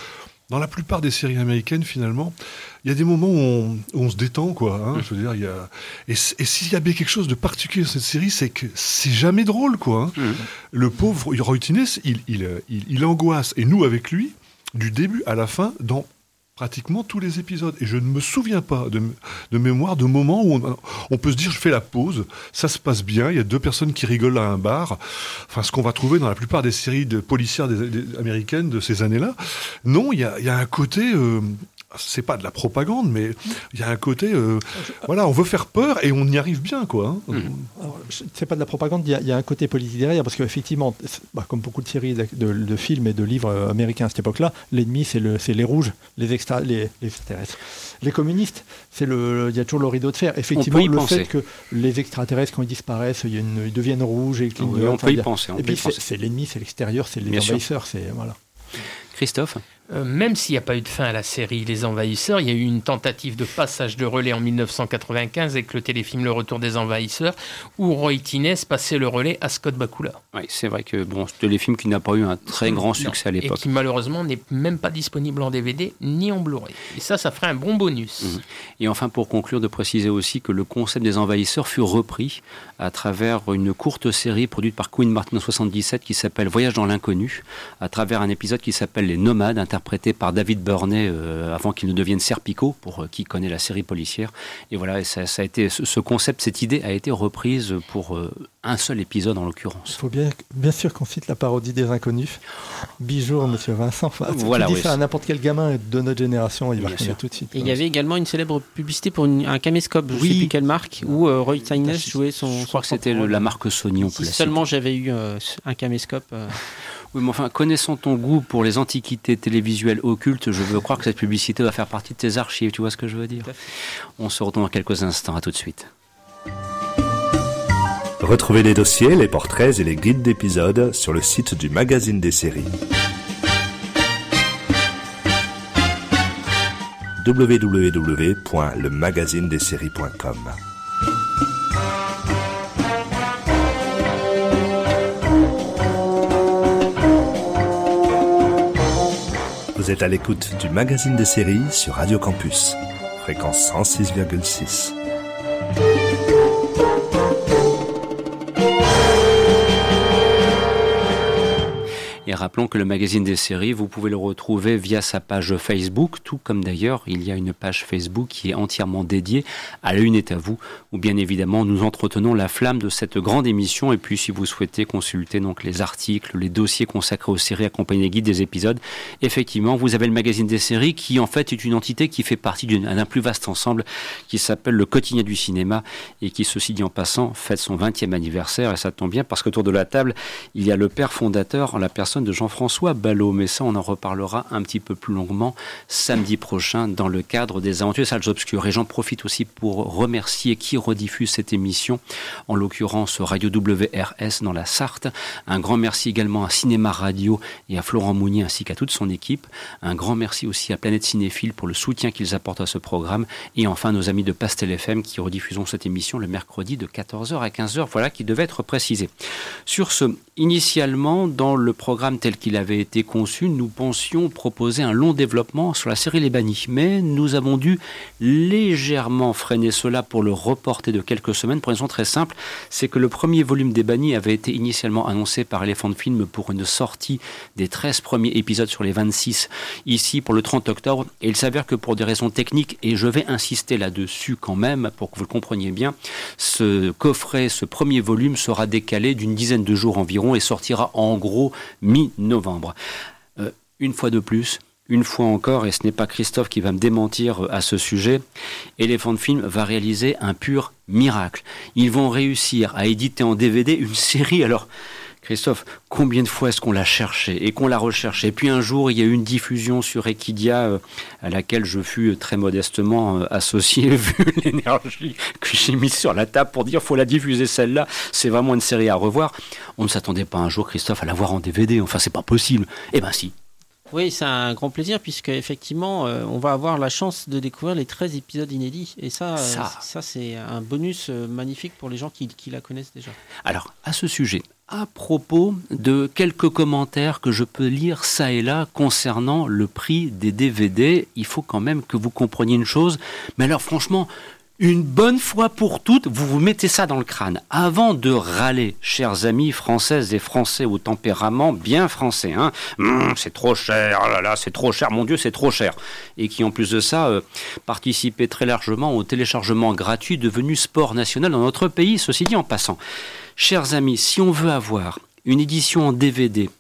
dans la plupart des séries américaines, finalement, il y a des moments où on, se détend, quoi. Hein, je veux dire, il y a... Et, s'il y a bien quelque chose de particulier dans cette série, c'est que c'est jamais drôle, quoi. Hein. Mmh. Le pauvre Roy Tines, il, il, il, angoisse, et nous avec lui, du début à la fin, dans pratiquement tous les épisodes. Et je ne me souviens pas de, mémoire de moments où on, peut se dire je fais la pause, ça se passe bien, il y a deux personnes qui rigolent à un bar. Enfin, ce qu'on va trouver dans la plupart des séries de policières américaines de ces années-là. Non, il y a, un côté. Euh, c'est pas de la propagande, mais il y a un côté, euh, voilà, on veut faire peur et on y arrive bien, quoi. Hein. Mmh. C'est pas de la propagande, il y, a un côté politique derrière, parce qu'effectivement, bah, comme beaucoup de séries, de, films et de livres euh, américains à cette époque-là, l'ennemi c'est le, les rouges, les, extra, les, extraterrestres. Les communistes, c'est le, il y a toujours le rideau de fer. Effectivement, le fait que les extraterrestres, quand ils disparaissent, ils deviennent rouges et ils on peut y penser. et puis c'est l'ennemi, c'est l'extérieur, c'est les envahisseurs, c'est voilà. Christophe? Euh, même s'il n'y a pas eu de fin à la série Les Envahisseurs, il y a eu une tentative de passage de relais en 1995 avec le téléfilm Le Retour des Envahisseurs, où Roy Tines passait le relais à Scott Bakula. Oui, c'est vrai que bon, ce téléfilm qui n'a pas eu un très grand succès à l'époque. Et qui malheureusement n'est même pas disponible en DVD ni en Blu-ray. Et ça, ça ferait un bon bonus. Mhm. Et enfin, pour conclure, de préciser aussi que le concept des Envahisseurs fut repris à travers une courte série produite par Queen Martin en 77 qui s'appelle Voyage dans l'inconnu, à travers un épisode qui s'appelle Les Nomades, interprété par David Burney euh, avant qu'il ne devienne Serpico, pour euh, qui connaît la série policière. Et voilà, ça, a été, ce, concept, cette idée a été reprise pour euh, un seul épisode en l'occurrence. Il faut bien, bien sûr qu'on cite la parodie des inconnus. Bijou, Monsieur Vincent. Enfin, voilà, tu dis ça à n'importe quel gamin de notre génération, il va tout de suite. Et il y avait également une célèbre publicité pour un caméscope, je ne sais plus quelle marque, où Roy Tynes jouait son. Je crois que c'était la marque Sony. On si seulement j'avais eu un caméscope. Oui, mais enfin, connaissant ton goût pour les antiquités télévisuelles occultes, je veux croire que cette publicité va faire partie de tes archives, tu vois ce que je veux dire On se retrouve dans quelques instants, à tout de suite. Retrouvez les dossiers, les portraits et les guides d'épisodes sur le site du magazine des séries. www.lemagazinedesseries.com Vous êtes à l'écoute du magazine des séries sur Radio Campus, fréquence 106,6. Et rappelons que le magazine des séries, vous pouvez le retrouver via sa page Facebook, tout comme d'ailleurs il y a une page Facebook qui est entièrement dédiée à La Une est à vous, où bien évidemment nous entretenons la flamme de cette grande émission. Et puis si vous souhaitez consulter donc les articles, les dossiers consacrés aux séries accompagnés guides des épisodes, effectivement vous avez le magazine des séries qui en fait est une entité qui fait partie d'un plus vaste ensemble qui s'appelle le quotidien du cinéma et qui, ceci dit en passant, fête son 20e anniversaire. Et ça tombe bien parce qu'autour de la table, il y a le père fondateur la personne de Jean-François Ballot. Mais ça, on en reparlera un petit peu plus longuement samedi prochain dans le cadre des aventures salles obscures. Et j'en profite aussi pour remercier qui rediffuse cette émission, en l'occurrence Radio WRS dans la Sarthe. Un grand merci également à Cinéma Radio et à Florent Mounier ainsi qu'à toute son équipe. Un grand merci aussi à Planète Cinéphile pour le soutien qu'ils apportent à ce programme. Et enfin, nos amis de Pastel FM qui rediffusons cette émission le mercredi de 14h à 15h. Voilà qui devait être précisé. Sur ce, initialement, dans le programme tel qu'il avait été conçu, nous pensions proposer un long développement sur la série Les Bannis. Mais nous avons dû légèrement freiner cela pour le reporter de quelques semaines pour une raison très simple. C'est que le premier volume des Bannis avait été initialement annoncé par Elephant Film pour une sortie des 13 premiers épisodes sur les 26 ici pour le 30 octobre. Et il s'avère que pour des raisons techniques, et je vais insister là-dessus quand même pour que vous le compreniez bien, ce coffret, ce premier volume sera décalé d'une dizaine de jours environ et sortira en gros mi-novembre. Euh, une fois de plus, une fois encore, et ce n'est pas Christophe qui va me démentir euh, à ce sujet, Elephant Film va réaliser un pur miracle. Ils vont réussir à éditer en DVD une série. Alors, Christophe, combien de fois est-ce qu'on l'a cherché et qu'on l'a recherché Et puis un jour, il y a eu une diffusion sur Equidia euh, à laquelle je fus très modestement euh, associé, vu l'énergie que j'ai mise sur la table pour dire faut la diffuser celle-là. C'est vraiment une série à revoir. On ne s'attendait pas un jour, Christophe, à la voir en DVD. Enfin, c'est pas possible. Eh ben si, oui, c'est un grand plaisir puisque effectivement, euh, on va avoir la chance de découvrir les 13 épisodes inédits. Et ça, ça, ça c'est un bonus magnifique pour les gens qui, qui, la connaissent déjà. Alors, à ce sujet, à propos de quelques commentaires que je peux lire ça et là concernant le prix des DVD. Il faut quand même que vous compreniez une chose. Mais alors franchement, une bonne fois pour toutes, vous vous mettez ça dans le crâne. Avant de râler, chers amis françaises et français au tempérament bien français, hein, hum, c'est trop cher, oh là là, c'est trop cher, mon Dieu, c'est trop cher. Et qui en plus de ça, euh, très largement au téléchargement gratuit devenu sport national dans notre pays, ceci dit en passant. Chers amis, si on veut avoir une édition en DVD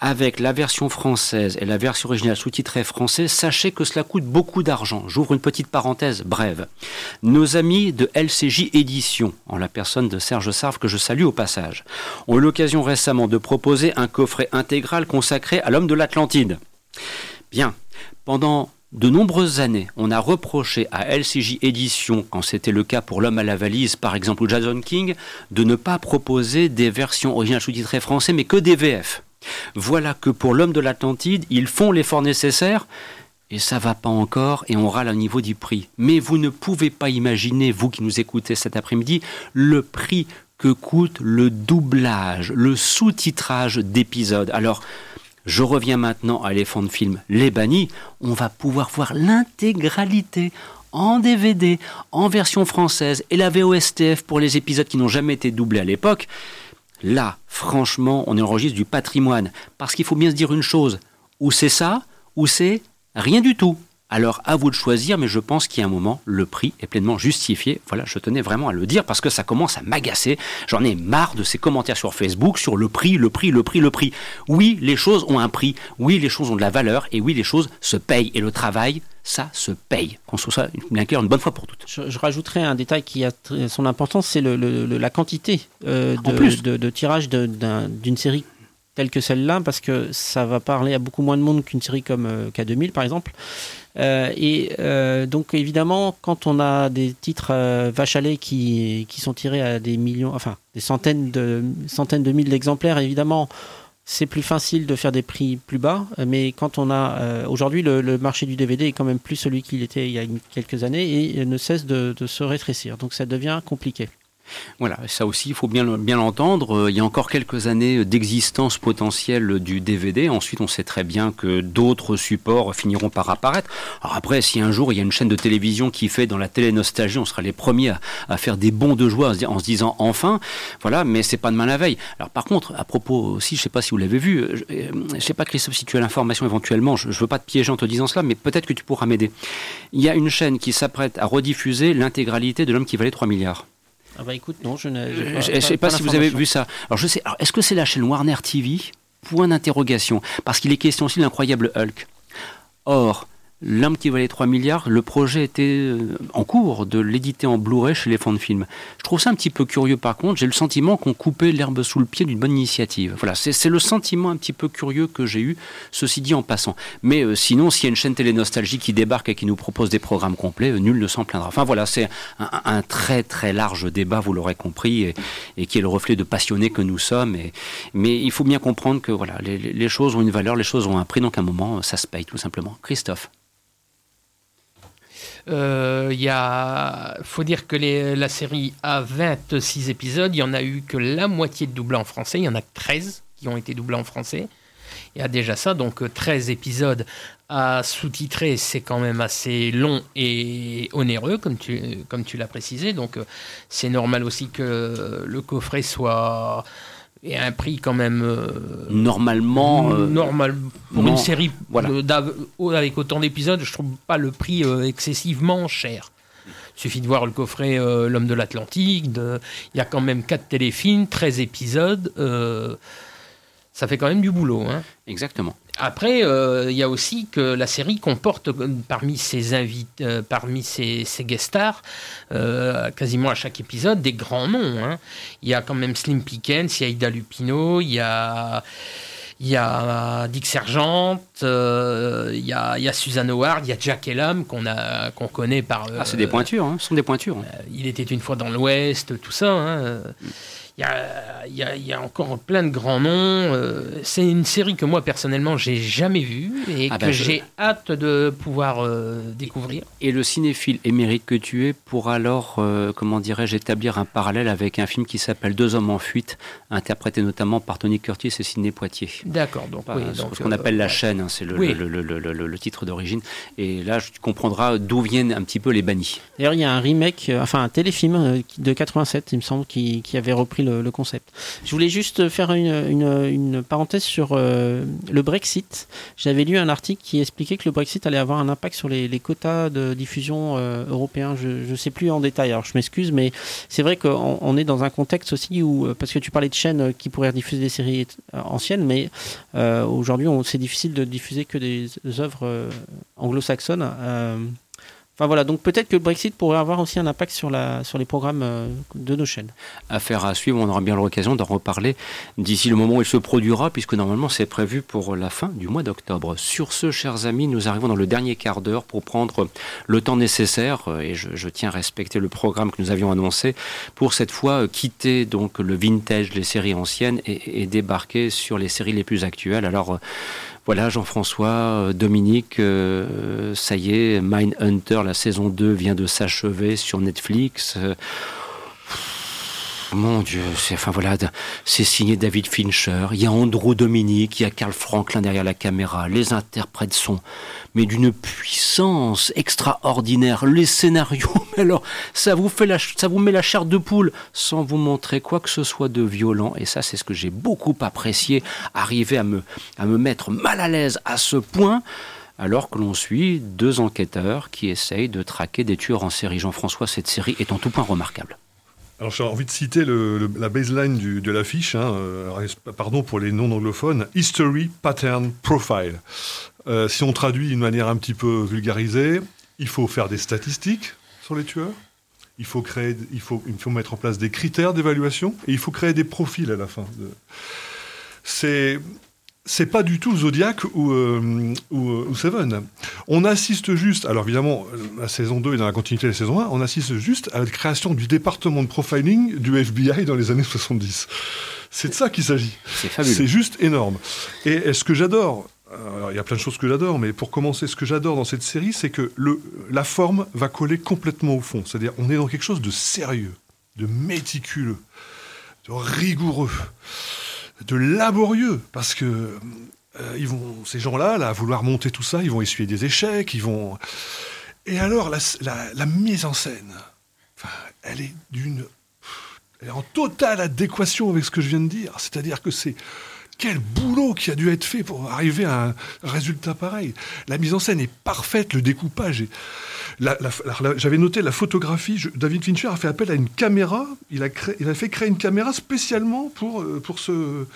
avec la version française et la version originale sous-titrée français, sachez que cela coûte beaucoup d'argent. J'ouvre une petite parenthèse brève. Nos amis de LCJ Édition, en la personne de Serge Sarve que je salue au passage, ont eu l'occasion récemment de proposer un coffret intégral consacré à l'homme de l'Atlantide. Bien, pendant de nombreuses années, on a reproché à LCJ Édition, quand c'était le cas pour L'homme à la valise, par exemple, ou Jason King, de ne pas proposer des versions originales sous-titrées français, mais que des VF. Voilà que pour L'homme de l'Atlantide, ils font l'effort nécessaire, et ça va pas encore, et on râle au niveau du prix. Mais vous ne pouvez pas imaginer, vous qui nous écoutez cet après-midi, le prix que coûte le doublage, le sous-titrage d'épisodes. Alors, je reviens maintenant à Elephant Film Les Bannis. On va pouvoir voir l'intégralité en DVD, en version française et la VOSTF pour les épisodes qui n'ont jamais été doublés à l'époque. Là, franchement, on est en du patrimoine. Parce qu'il faut bien se dire une chose, ou c'est ça, ou c'est rien du tout. Alors à vous de choisir, mais je pense qu'il y a un moment, le prix est pleinement justifié. Voilà, je tenais vraiment à le dire parce que ça commence à m'agacer. J'en ai marre de ces commentaires sur Facebook sur le prix, le prix, le prix, le prix. Oui, les choses ont un prix. Oui, les choses ont de la valeur. Et oui, les choses se payent. Et le travail, ça se paye. Qu'on soit ça bien clair une bonne fois pour toutes. Je, rajouterai un détail qui a son importance, c'est la quantité euh, de, de, tirage d'une série telle que celle-là, parce que ça va parler à beaucoup moins de monde qu'une série comme euh, K2000 par exemple. Euh, et euh, donc évidemment, quand on a des titres euh, qui, qui sont tirés à des millions, enfin des centaines de centaines de milliers d'exemplaires, évidemment, c'est plus facile de faire des prix plus bas. Mais quand on a aujourd'hui le, marché du DVD est quand même plus celui qu'il était il y a quelques années et ne cesse de, de se rétrécir. Donc ça devient compliqué. Voilà, ça aussi, il faut bien, bien l'entendre. Euh, il y a encore quelques années d'existence potentielle du DVD. Ensuite, on sait très bien que d'autres supports finiront par apparaître. Alors après, si un jour il y a une chaîne de télévision qui fait dans la télé-nostalgie, on sera les premiers à, faire des bons de joie en se disant enfin, voilà, mais c'est pas demain la veille. Alors par contre, à propos aussi, je sais pas si vous l'avez vu, euh, je, ne euh, sais pas Christophe si tu as l'information éventuellement, je, ne veux pas te piéger en te disant cela, mais peut-être que tu pourras m'aider. Il y a une chaîne qui s'apprête à rediffuser l'intégralité de l'homme qui valait 3 milliards. Ah bah écoute, non, je ne sais pas, si vous avez vu ça. Alors je sais. est-ce que c'est la chaîne Warner TV Point d'interrogation, parce qu'il est question aussi de l'incroyable Hulk. Or, L'homme qui valait 3 milliards, le projet était euh, en cours de l'éditer en Blu-ray chez les fonds de films. Je trouve ça un petit peu curieux par contre, j'ai le sentiment qu'on coupait l'herbe sous le pied d'une bonne initiative. Voilà, c'est le sentiment un petit peu curieux que j'ai eu, ceci dit en passant. Mais euh, sinon, s'il y a une chaîne télé nostalgie qui débarque et qui nous propose des programmes complets, euh, nul ne s'en plaindra. Enfin voilà, c'est un, très très large débat, vous l'aurez compris, et, qui est le reflet de passionnés que nous sommes. mais il faut bien comprendre que voilà, les, les choses ont une valeur, les choses ont un prix, donc à un moment, ça se paye tout simplement. Christophe il euh, faut dire que la série a 26 épisodes. Il n'y en a eu que la moitié de doublés en français. Il y en a 13 qui ont été doublés en français. Il y a déjà ça, donc 13 épisodes à sous-titrer, c'est quand même assez long et onéreux, comme tu, comme tu l'as précisé. Donc c'est normal aussi que le coffret soit et un prix quand même euh, normalement euh, normal pour une série avec autant d'épisodes je trouve pas le prix euh, excessivement cher. Il suffit de voir le coffret l'homme de l'Atlantique il y a quand même 4 téléfilms 13 épisodes ça fait quand même du boulot hein. exactement après, euh, il y a aussi que la série comporte euh, parmi ses invités, euh, parmi ses, guest stars, quasiment à chaque épisode, des grands noms. Hein. Il y a quand même Slim Pickens, il y a Ida Lupino, il y a y a Dick Sergent, il, y a, y a Suzanne Howard, il y a Jack Elam qu'on qu'on connaît par. ah, c'est des pointures, hein. ce sont des pointures. Hein. il était une fois dans l'Ouest, tout ça. Hein. Il y a, y a, encore plein de grands noms. Euh, c'est une série que moi personnellement j'ai jamais vue et ah que bah, j'ai hâte de pouvoir euh, découvrir. Et le cinéphile émérite que tu es pour alors, euh, comment dirais-je, établir un parallèle avec un film qui s'appelle Deux hommes en fuite, interprété notamment par Tony Curtis et Sidney Poitier. D'accord, donc, oui, ce qu'on appelle la chaîne, hein, c'est le, le, le, le, titre d'origine. Et là, tu comprendras d'où viennent un petit peu les bannis. D'ailleurs, il y a un remake, enfin un téléfilm de 87, il me semble, qui, qui avait repris le, concept. Je voulais juste faire une, parenthèse sur euh, le Brexit. J'avais lu un article qui expliquait que le Brexit allait avoir un impact sur les, quotas de diffusion euh, européens. Je ne sais plus en détail, alors je m'excuse, mais c'est vrai qu'on est dans un contexte aussi où, euh, parce que tu parlais de chaînes qui pourraient diffuser des séries anciennes, mais aujourd'hui c'est difficile de diffuser que des œuvres anglo-saxonnes. Enfin voilà, donc peut-être que le Brexit pourrait avoir aussi un impact sur, la, sur les programmes euh, de nos chaînes. Affaire à suivre, on aura bien l'occasion d'en reparler d'ici le moment où il se produira, puisque normalement c'est prévu pour la fin du mois d'octobre. Sur ce, chers amis, nous arrivons dans le dernier quart d'heure pour prendre le temps nécessaire, euh, et je, tiens à respecter le programme que nous avions annoncé, pour cette fois euh, quitter donc le vintage, les séries anciennes, et, et débarquer sur les séries les plus actuelles. Alors, voilà, Jean-François, euh, Dominique, euh, ça y est, Mindhunter, la saison 2 vient de s'achever sur Netflix. Mon Dieu, c'est enfin voilà, c'est signé David Fincher. Il y a Andrew Dominique, il y a Carl Franklin derrière la caméra. Les interprètes sont mais d'une puissance extraordinaire. Les scénarios, alors ça vous fait la, ça vous met la chair de poule sans vous montrer quoi que ce soit de violent. Et ça, c'est ce que j'ai beaucoup apprécié, arriver à me, à me mettre mal à l'aise à ce point alors que l'on suit deux enquêteurs qui essayent de traquer des tueurs en série. Jean-François, cette série est en tout point remarquable. Alors j'ai envie de citer la baseline de l'affiche, hein, euh, pardon pour les non-anglophones, History Pattern Profile. Euh, si on traduit d'une manière un petit peu vulgarisée, il faut faire des statistiques sur les tueurs, il faut, créer, il faut, il faut mettre en place des critères d'évaluation et il faut créer des profils à la fin. C'est c'est pas du tout Zodiac ou, euh, ou, Seven. On assiste juste, alors évidemment, la saison 2 est dans la continuité de la saison 1, on assiste juste à la création du département de profiling du FBI dans les années 70. C'est de ça qu'il s'agit. C'est juste énorme. Et, ce que j'adore, il y a plein de choses que j'adore, mais pour commencer, ce que j'adore dans cette série, c'est que le, la forme va coller complètement au fond. C'est-à-dire, on est dans quelque chose de sérieux. de méticuleux, de rigoureux, de laborieux, parce que euh, ces gens-là, là, à vouloir monter tout ça, ils vont essuyer des échecs, ils vont. Et alors, la, mise en scène, elle est d'une. Elle est en totale adéquation avec ce que je viens de dire. C'est-à-dire que c'est. Quel boulot qui a dû être fait pour arriver à un résultat pareil. La mise en scène est parfaite, le découpage est. J'avais noté la photographie. David Fincher a fait appel à une caméra. Il a, fait créer une caméra spécialement pour, euh, pour ce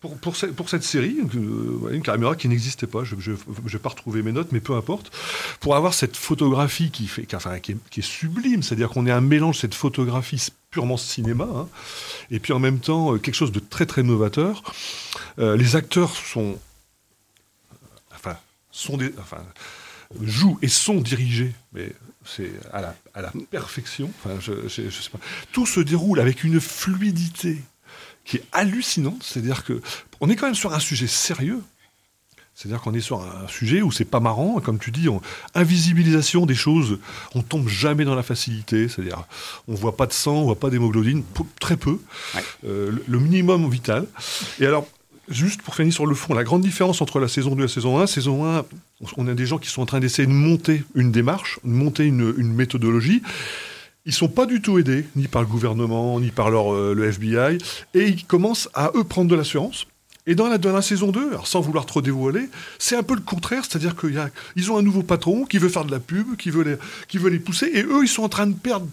pour, pour, cette série, euh, une caméra qui n'existait pas, je n'ai pas retrouvé mes notes, mais peu importe, pour avoir cette photographie qui, est, sublime, c'est-à-dire qu'on est un mélange cette photographie purement cinéma, hein, et puis en même temps euh, quelque chose de très très novateur. Les acteurs sont, enfin, sont des, enfin, jouent et sont dirigés, mais c'est à la, à la perfection. Enfin, je, je sais pas. Tout se déroule avec une fluidité qui est hallucinante. C'est-à-dire que on est quand même sur un sujet sérieux. C'est-à-dire qu'on est sur un sujet où c'est pas marrant, comme tu dis, invisibilisation des choses, on tombe jamais dans la facilité, c'est-à-dire on voit pas de sang, on voit pas d'hémoglobine, très peu, euh, le minimum vital. Et alors, juste pour finir sur le fond, la grande différence entre la saison 2 et la saison 1, saison 1, on a des gens qui sont en train d'essayer de monter une démarche, de monter une, méthodologie. Ils sont pas du tout aidés, ni par le gouvernement, ni par euh, le FBI, et ils commencent à eux prendre de l'assurance. Et dans la, dans la saison 2, alors sans vouloir trop dévoiler, c'est un peu le contraire, c'est-à-dire qu'ils ont un nouveau patron qui veut faire de la pub, qui veut, les, qui veut les pousser, et eux, ils sont en train de perdre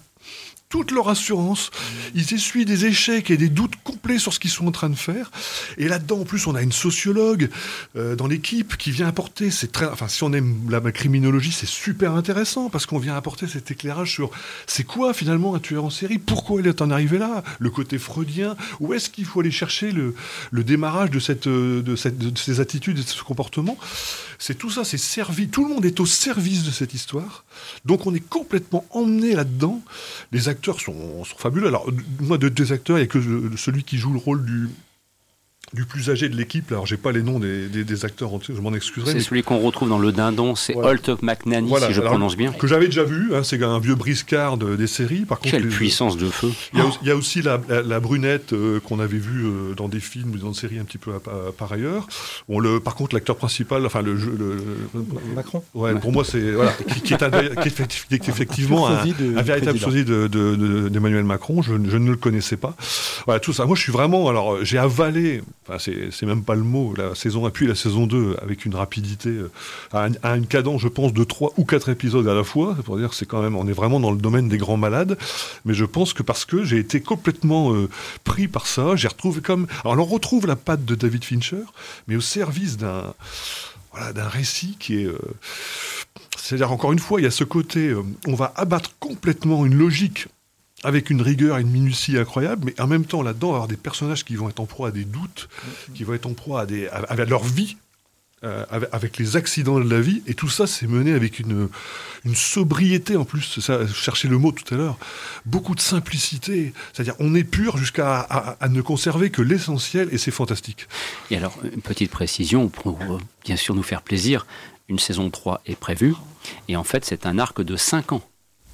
toute leur assurance. Ils essuient des échecs et des doutes complets sur ce qu'ils sont en train de faire. Et là-dedans, en plus, on a une sociologue euh, dans l'équipe qui vient apporter. C'est très, enfin, si on aime la criminologie, c'est super intéressant parce qu'on vient apporter cet éclairage sur c'est quoi finalement un tueur en série, pourquoi il est en arrivé là, le côté freudien, où est-ce qu'il faut aller chercher le, le démarrage de cette, de cette, de ces attitudes et de ce comportement? C'est tout ça, c'est servi. Tout le monde est au service de cette histoire. Donc on est complètement emmené là-dedans. Les acteurs sont, sont, fabuleux. Alors, moi, de deux acteurs, il n'y a que celui qui joue le rôle du, du plus âgé de l'équipe. Alors, j'ai pas les noms des, des, acteurs je m'en excuserai. C'est celui qu'on retrouve dans Le Dindon, c'est Holt McNanny, si je prononce bien. Que j'avais déjà vu, hein, c'est un vieux briscard des séries. Par contre, Quelle puissance de feu Il y, a, aussi la, la, brunette euh, qu'on avait vue euh, dans des films ou dans des séries un petit peu par ailleurs. Bon, le, par contre, l'acteur principal, enfin le, le, Macron. Ouais, pour moi, c'est voilà, qui, est, un, qui, est, effectivement un, véritable sosie d'Emmanuel de, Macron. Je, je, ne le connaissais pas. Voilà, tout ça. Moi, je suis vraiment. Alors, j'ai avalé C'est même pas le mot. La saison 1 puis la saison 2 avec une rapidité, euh, à, une cadence, je pense, de 3 ou 4 épisodes à la fois. Pour dire c'est quand même, on est vraiment dans le domaine des grands malades. Mais je pense que parce que j'ai été complètement euh, pris par ça, j'ai retrouvé comme. Alors, on retrouve la patte de David Fincher, mais au service d'un voilà, d'un récit qui est. Euh, c'est-à-dire, encore une fois, il y a ce côté, on va abattre complètement une logique avec une rigueur et une minutie incroyable, mais en même temps, là-dedans, avoir des personnages qui vont être en proie à des doutes, qui vont être en proie à, des, à, leur vie, euh, avec, les accidents de la vie, et tout ça, c'est mené avec une, une sobriété en plus, ça, chercher le mot tout à l'heure, beaucoup de simplicité, c'est-à-dire on est pur jusqu'à à, ne conserver que l'essentiel, et c'est fantastique. Et alors, une petite précision, pour euh, bien sûr nous faire plaisir, une saison 3 est prévue, et en fait c'est un arc de 5 ans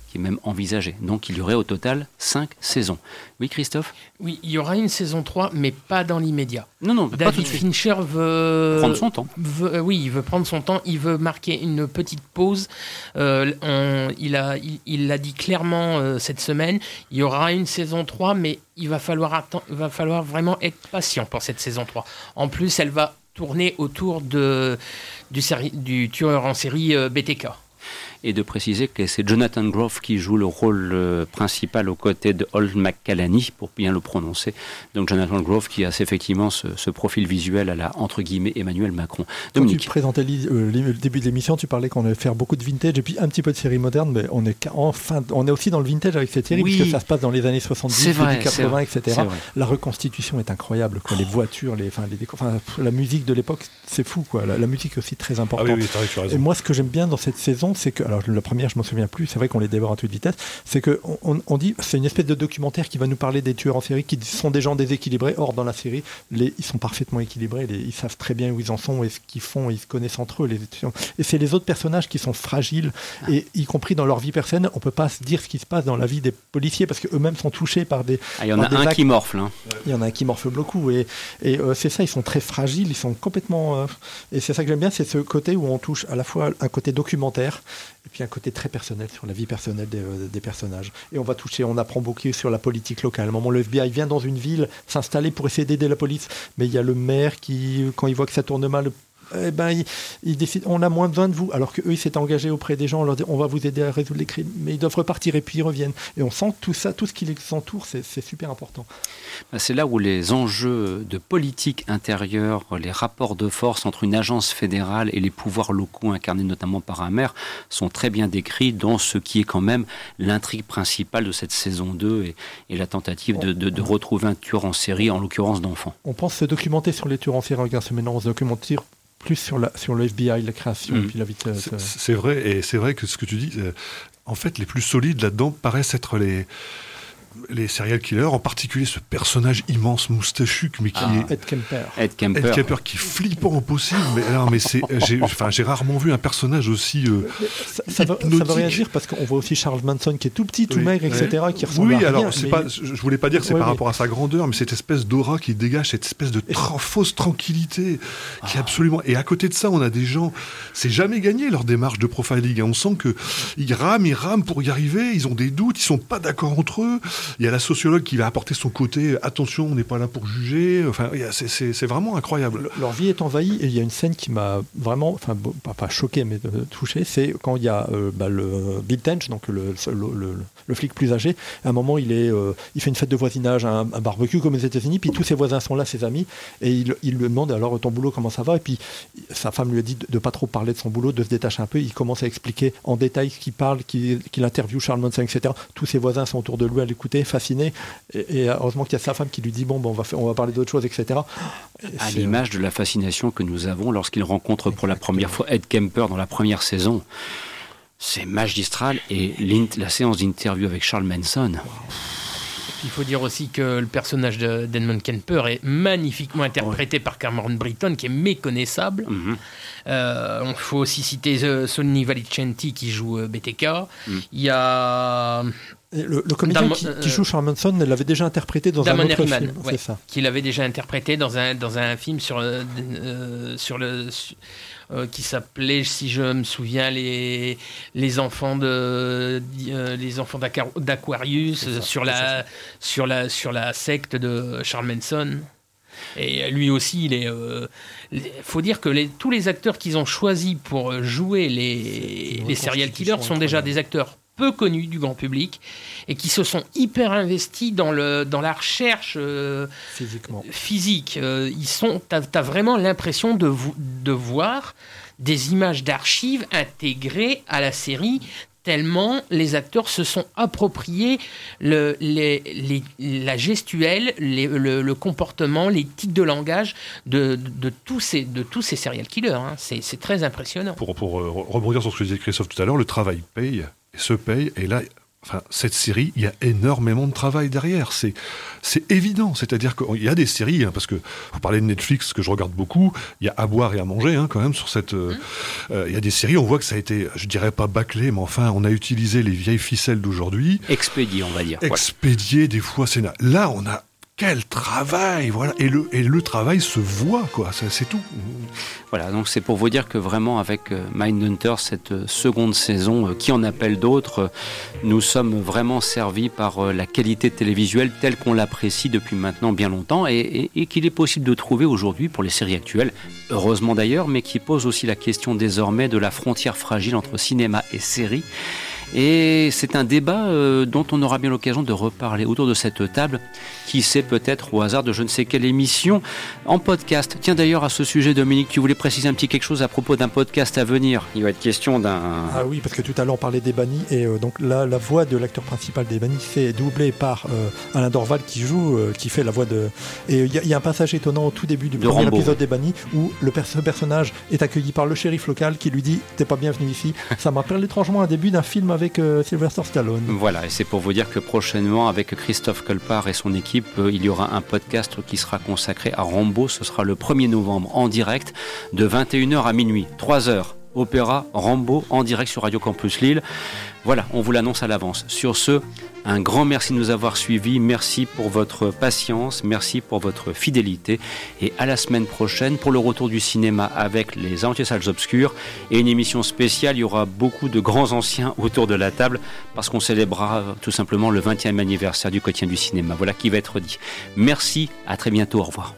qui est même envisagé. Donc il y aurait au total cinq saisons. Oui, Christophe? Oui, il y aura une saison 3, mais pas dans l'immédiat. Non, non, David pas tout de suite. Fincher veut... Prendre son temps. Euh, oui, il veut prendre son temps. Il veut marquer une petite pause. Euh, il l'a il, dit clairement euh, cette semaine. Il y aura une saison 3, mais il va falloir, va falloir vraiment être patient pour cette saison 3. En plus, elle va tourner autour de, du, du tueur en série BTK et de préciser que c'est Jonathan Groff qui joue le rôle euh, principal aux côtés de Old McCallany, pour bien le prononcer. Donc Jonathan Groff qui a effectivement ce, profil visuel à la, entre guillemets, Emmanuel Macron. Dominique. Quand tu présentais euh, le début de l'émission, tu parlais qu'on allait faire beaucoup de vintage et puis un petit peu de série moderne, mais on est, enfin, on est aussi dans le vintage avec cette série, puisque ça se passe dans les années 70, vrai, 80, etc. La reconstitution est incroyable, quoi. les voitures, les, enfin, les enfin, la musique de l'époque, c'est fou. Quoi. La, musique est aussi très importante. Ah oui, oui, et moi, ce que j'aime bien dans cette saison, c'est que alors la première, je m'en souviens plus, c'est vrai qu'on les dévore à toute vitesse, c'est qu'on on, dit, c'est une espèce de documentaire qui va nous parler des tueurs en série qui sont des gens déséquilibrés. Or, dans la série, les, ils sont parfaitement équilibrés, ils savent très bien où ils en sont et ce qu'ils font, ils se connaissent entre eux. Les, et c'est les autres personnages qui sont fragiles, et y compris dans leur vie personnelle, on peut pas se dire ce qui se passe dans la vie des policiers parce qu'eux-mêmes sont touchés par des. Ah, il y en a un qui morfle. Hein. Il y en a un qui morfle beaucoup, et, et euh, c'est ça, ils sont très fragiles, ils sont complètement. Euh, et c'est ça que j'aime bien, c'est ce côté où on touche à la fois un côté documentaire et puis un côté très personnel sur la vie personnelle euh, des, personnages. Et on va toucher, on apprend beaucoup sur la politique locale. À un moment, le FBI vient dans une ville s'installer pour essayer d'aider la police, mais il y a le maire qui, quand il voit que ça tourne mal, eh ben, ils, décident, on a moins besoin de vous. Alors qu'eux, ils s'étaient engagés auprès des gens, on leur dit, on va vous aider à résoudre les crimes. Mais ils doivent repartir et puis ils reviennent. Et on sent tout ça, tout ce qui les entoure, c'est super important. Bah, c'est là où les enjeux de politique intérieure, les rapports de force entre une agence fédérale et les pouvoirs locaux incarnés notamment par un maire sont très bien décrits dans ce qui est quand même l'intrigue principale de cette saison 2 et, la tentative de, retrouver un tueur en série, en l'occurrence d'enfants. On pense se documenter sur les tueurs en série, regarde, maintenant on se documente plus sur, la, sur le FBI, la création, mm. puis la vitesse. C'est vrai, et c'est vrai que ce que tu dis, euh, en fait, les plus solides là-dedans paraissent être les les serial killers, en particulier ce personnage immense moustachu, mais qui ah. est Ed Kemper. Ed Kemper. Ed Kemper qui est flippant au possible. Mais alors, mais c'est, j'ai, enfin, j'ai rarement vu un personnage aussi. Euh, ça, veut, rien dire parce qu'on voit aussi Charles Manson qui est tout petit, tout maigre, etc. Qui ressemble oui, à alors c'est pas, je voulais pas dire que c'est par rapport à sa grandeur, mais cette espèce d'aura qui dégage, cette espèce de fausse tranquillité qui est ah. absolument. Et à côté de ça, on a des gens, c'est jamais gagné leur démarche de profiling. On sent que ils rament, ils rament pour y arriver. Ils ont des doutes, ils sont pas d'accord entre eux. Il y a la sociologue qui va apporter son côté attention, on n'est pas là pour juger. Enfin, c'est vraiment incroyable. Leur vie est envahie et il y a une scène qui m'a vraiment, enfin, pas, choqué, mais touché. C'est quand il y a euh, bah, le Bill Tench, donc le, flic plus âgé. À un moment, il, euh, fait une fête de voisinage, un, barbecue comme aux États-Unis, puis tous ses voisins sont là, ses amis, et il, lui demande alors ton boulot, comment ça va? Et puis sa femme lui a dit de ne pas trop parler de son boulot, de se détacher un peu. Il commence à expliquer en détail ce qu'il parle, qu'il interviewe Charles Manson, etc. Tous ses voisins sont autour de lui à fascinés. Et, heureusement qu'il y a sa femme qui lui dit bon, on, va on va parler d'autre chose, etc. à l'image de la fascination que nous avons lorsqu'il rencontre pour la première fois Ed Kemper dans la première saison. C'est magistral. Et la séance d'interview avec Charles Manson. Il faut dire aussi que le personnage d'Edmund Kemper est magnifiquement interprété par Cameron Britton, qui est méconnaissable. Mhm. Euh, il faut aussi citer euh, Sonny Valicenti qui joue euh, BTK. Mhm. Il y a le, comédien qui, joue Charles Manson l'avait déjà interprété dans un autre film, c'est ça. Qu'il avait déjà interprété dans un, dans un film sur, sur le euh, qui s'appelait, si je me souviens, les, les enfants de euh, les enfants d'Aquarius euh, sur la sur la sur la secte de Charles Manson. Et lui aussi, il est. Il faut dire que les, tous les acteurs qu'ils ont choisis pour jouer les, les serial killers sont déjà des acteurs peu connus du grand public et qui se sont hyper investis dans, le, dans la recherche euh, Physiquement. physique. Euh, ils sont, tu as, vraiment l'impression de, de voir des images d'archives intégrées à la série tellement les acteurs se sont appropriés le, les, la gestuelle, le, le, comportement, les tics de langage de, de, tous, ces, de tous ces serial killers. Hein. C'est très impressionnant. Pour, pour euh, rebondir sur ce que disait Christophe tout à l'heure, le travail paye se paye. Et là, enfin, cette série, il y a énormément de travail derrière. C'est, c'est évident. C'est-à-dire qu'il y a des séries, hein, parce que vous parlez de Netflix, que je regarde beaucoup, il y a à boire et à manger hein, quand même sur cette. Euh, mmh. euh, il y a des séries, on voit que ça a été, je dirais pas bâclé, mais enfin, on a utilisé les vieilles ficelles d'aujourd'hui. Expédié, on va dire. Expédié, des fois, c'est là, on a quel travail voilà et le et le travail se voit quoi c'est tout voilà donc c'est pour vous dire que vraiment avec euh, Mindhunter cette euh, seconde saison euh, qui en appelle d'autres nous sommes vraiment servis par la qualité télévisuelle telle qu'on l'apprécie depuis maintenant bien longtemps et, et qu'il est possible de trouver aujourd'hui pour les séries actuelles heureusement d'ailleurs mais qui pose aussi la question désormais de la frontière fragile entre cinéma et série Et c'est un débat euh, dont on aura bien l'occasion de reparler autour de cette table, qui sait peut-être au hasard de je ne sais quelle émission, en podcast. Tiens d'ailleurs à ce sujet, Dominique, tu voulais préciser un petit quelque chose à propos d'un podcast à venir. Il va être question d'un... Ah oui, parce que tout à l'heure on parlait des bannis, et euh, donc la, la, voix de l'acteur principal des bannis, c'est doublé par euh, Alain Dorval qui joue, qui fait la voix de... Et il y, y, a un passage étonnant au tout début du premier épisode des bannis, où le ce personnage est accueilli par le shérif local qui lui dit T'es pas bienvenu ici. Ça m'appelle étrangement un début d'un film avec euh, Sylvester Stallone. Voilà, et c'est pour vous dire que prochainement, avec Christophe Colpart et son équipe, euh, il y aura un podcast qui sera consacré à Rambo. Ce sera le 1er novembre en direct de 21h à minuit, 3 heures. Opéra Rambo en direct sur Radio Campus Lille. Voilà, on vous l'annonce à l'avance. Sur ce, un grand merci de nous avoir suivis, merci pour votre patience, merci pour votre fidélité et à la semaine prochaine pour le retour du cinéma avec les Entiers Salles Obscures et une émission spéciale. Il y aura beaucoup de grands anciens autour de la table parce qu'on célébrera tout simplement le 20e anniversaire du quotidien du cinéma. Voilà qui va être dit. Merci, à très bientôt, au revoir.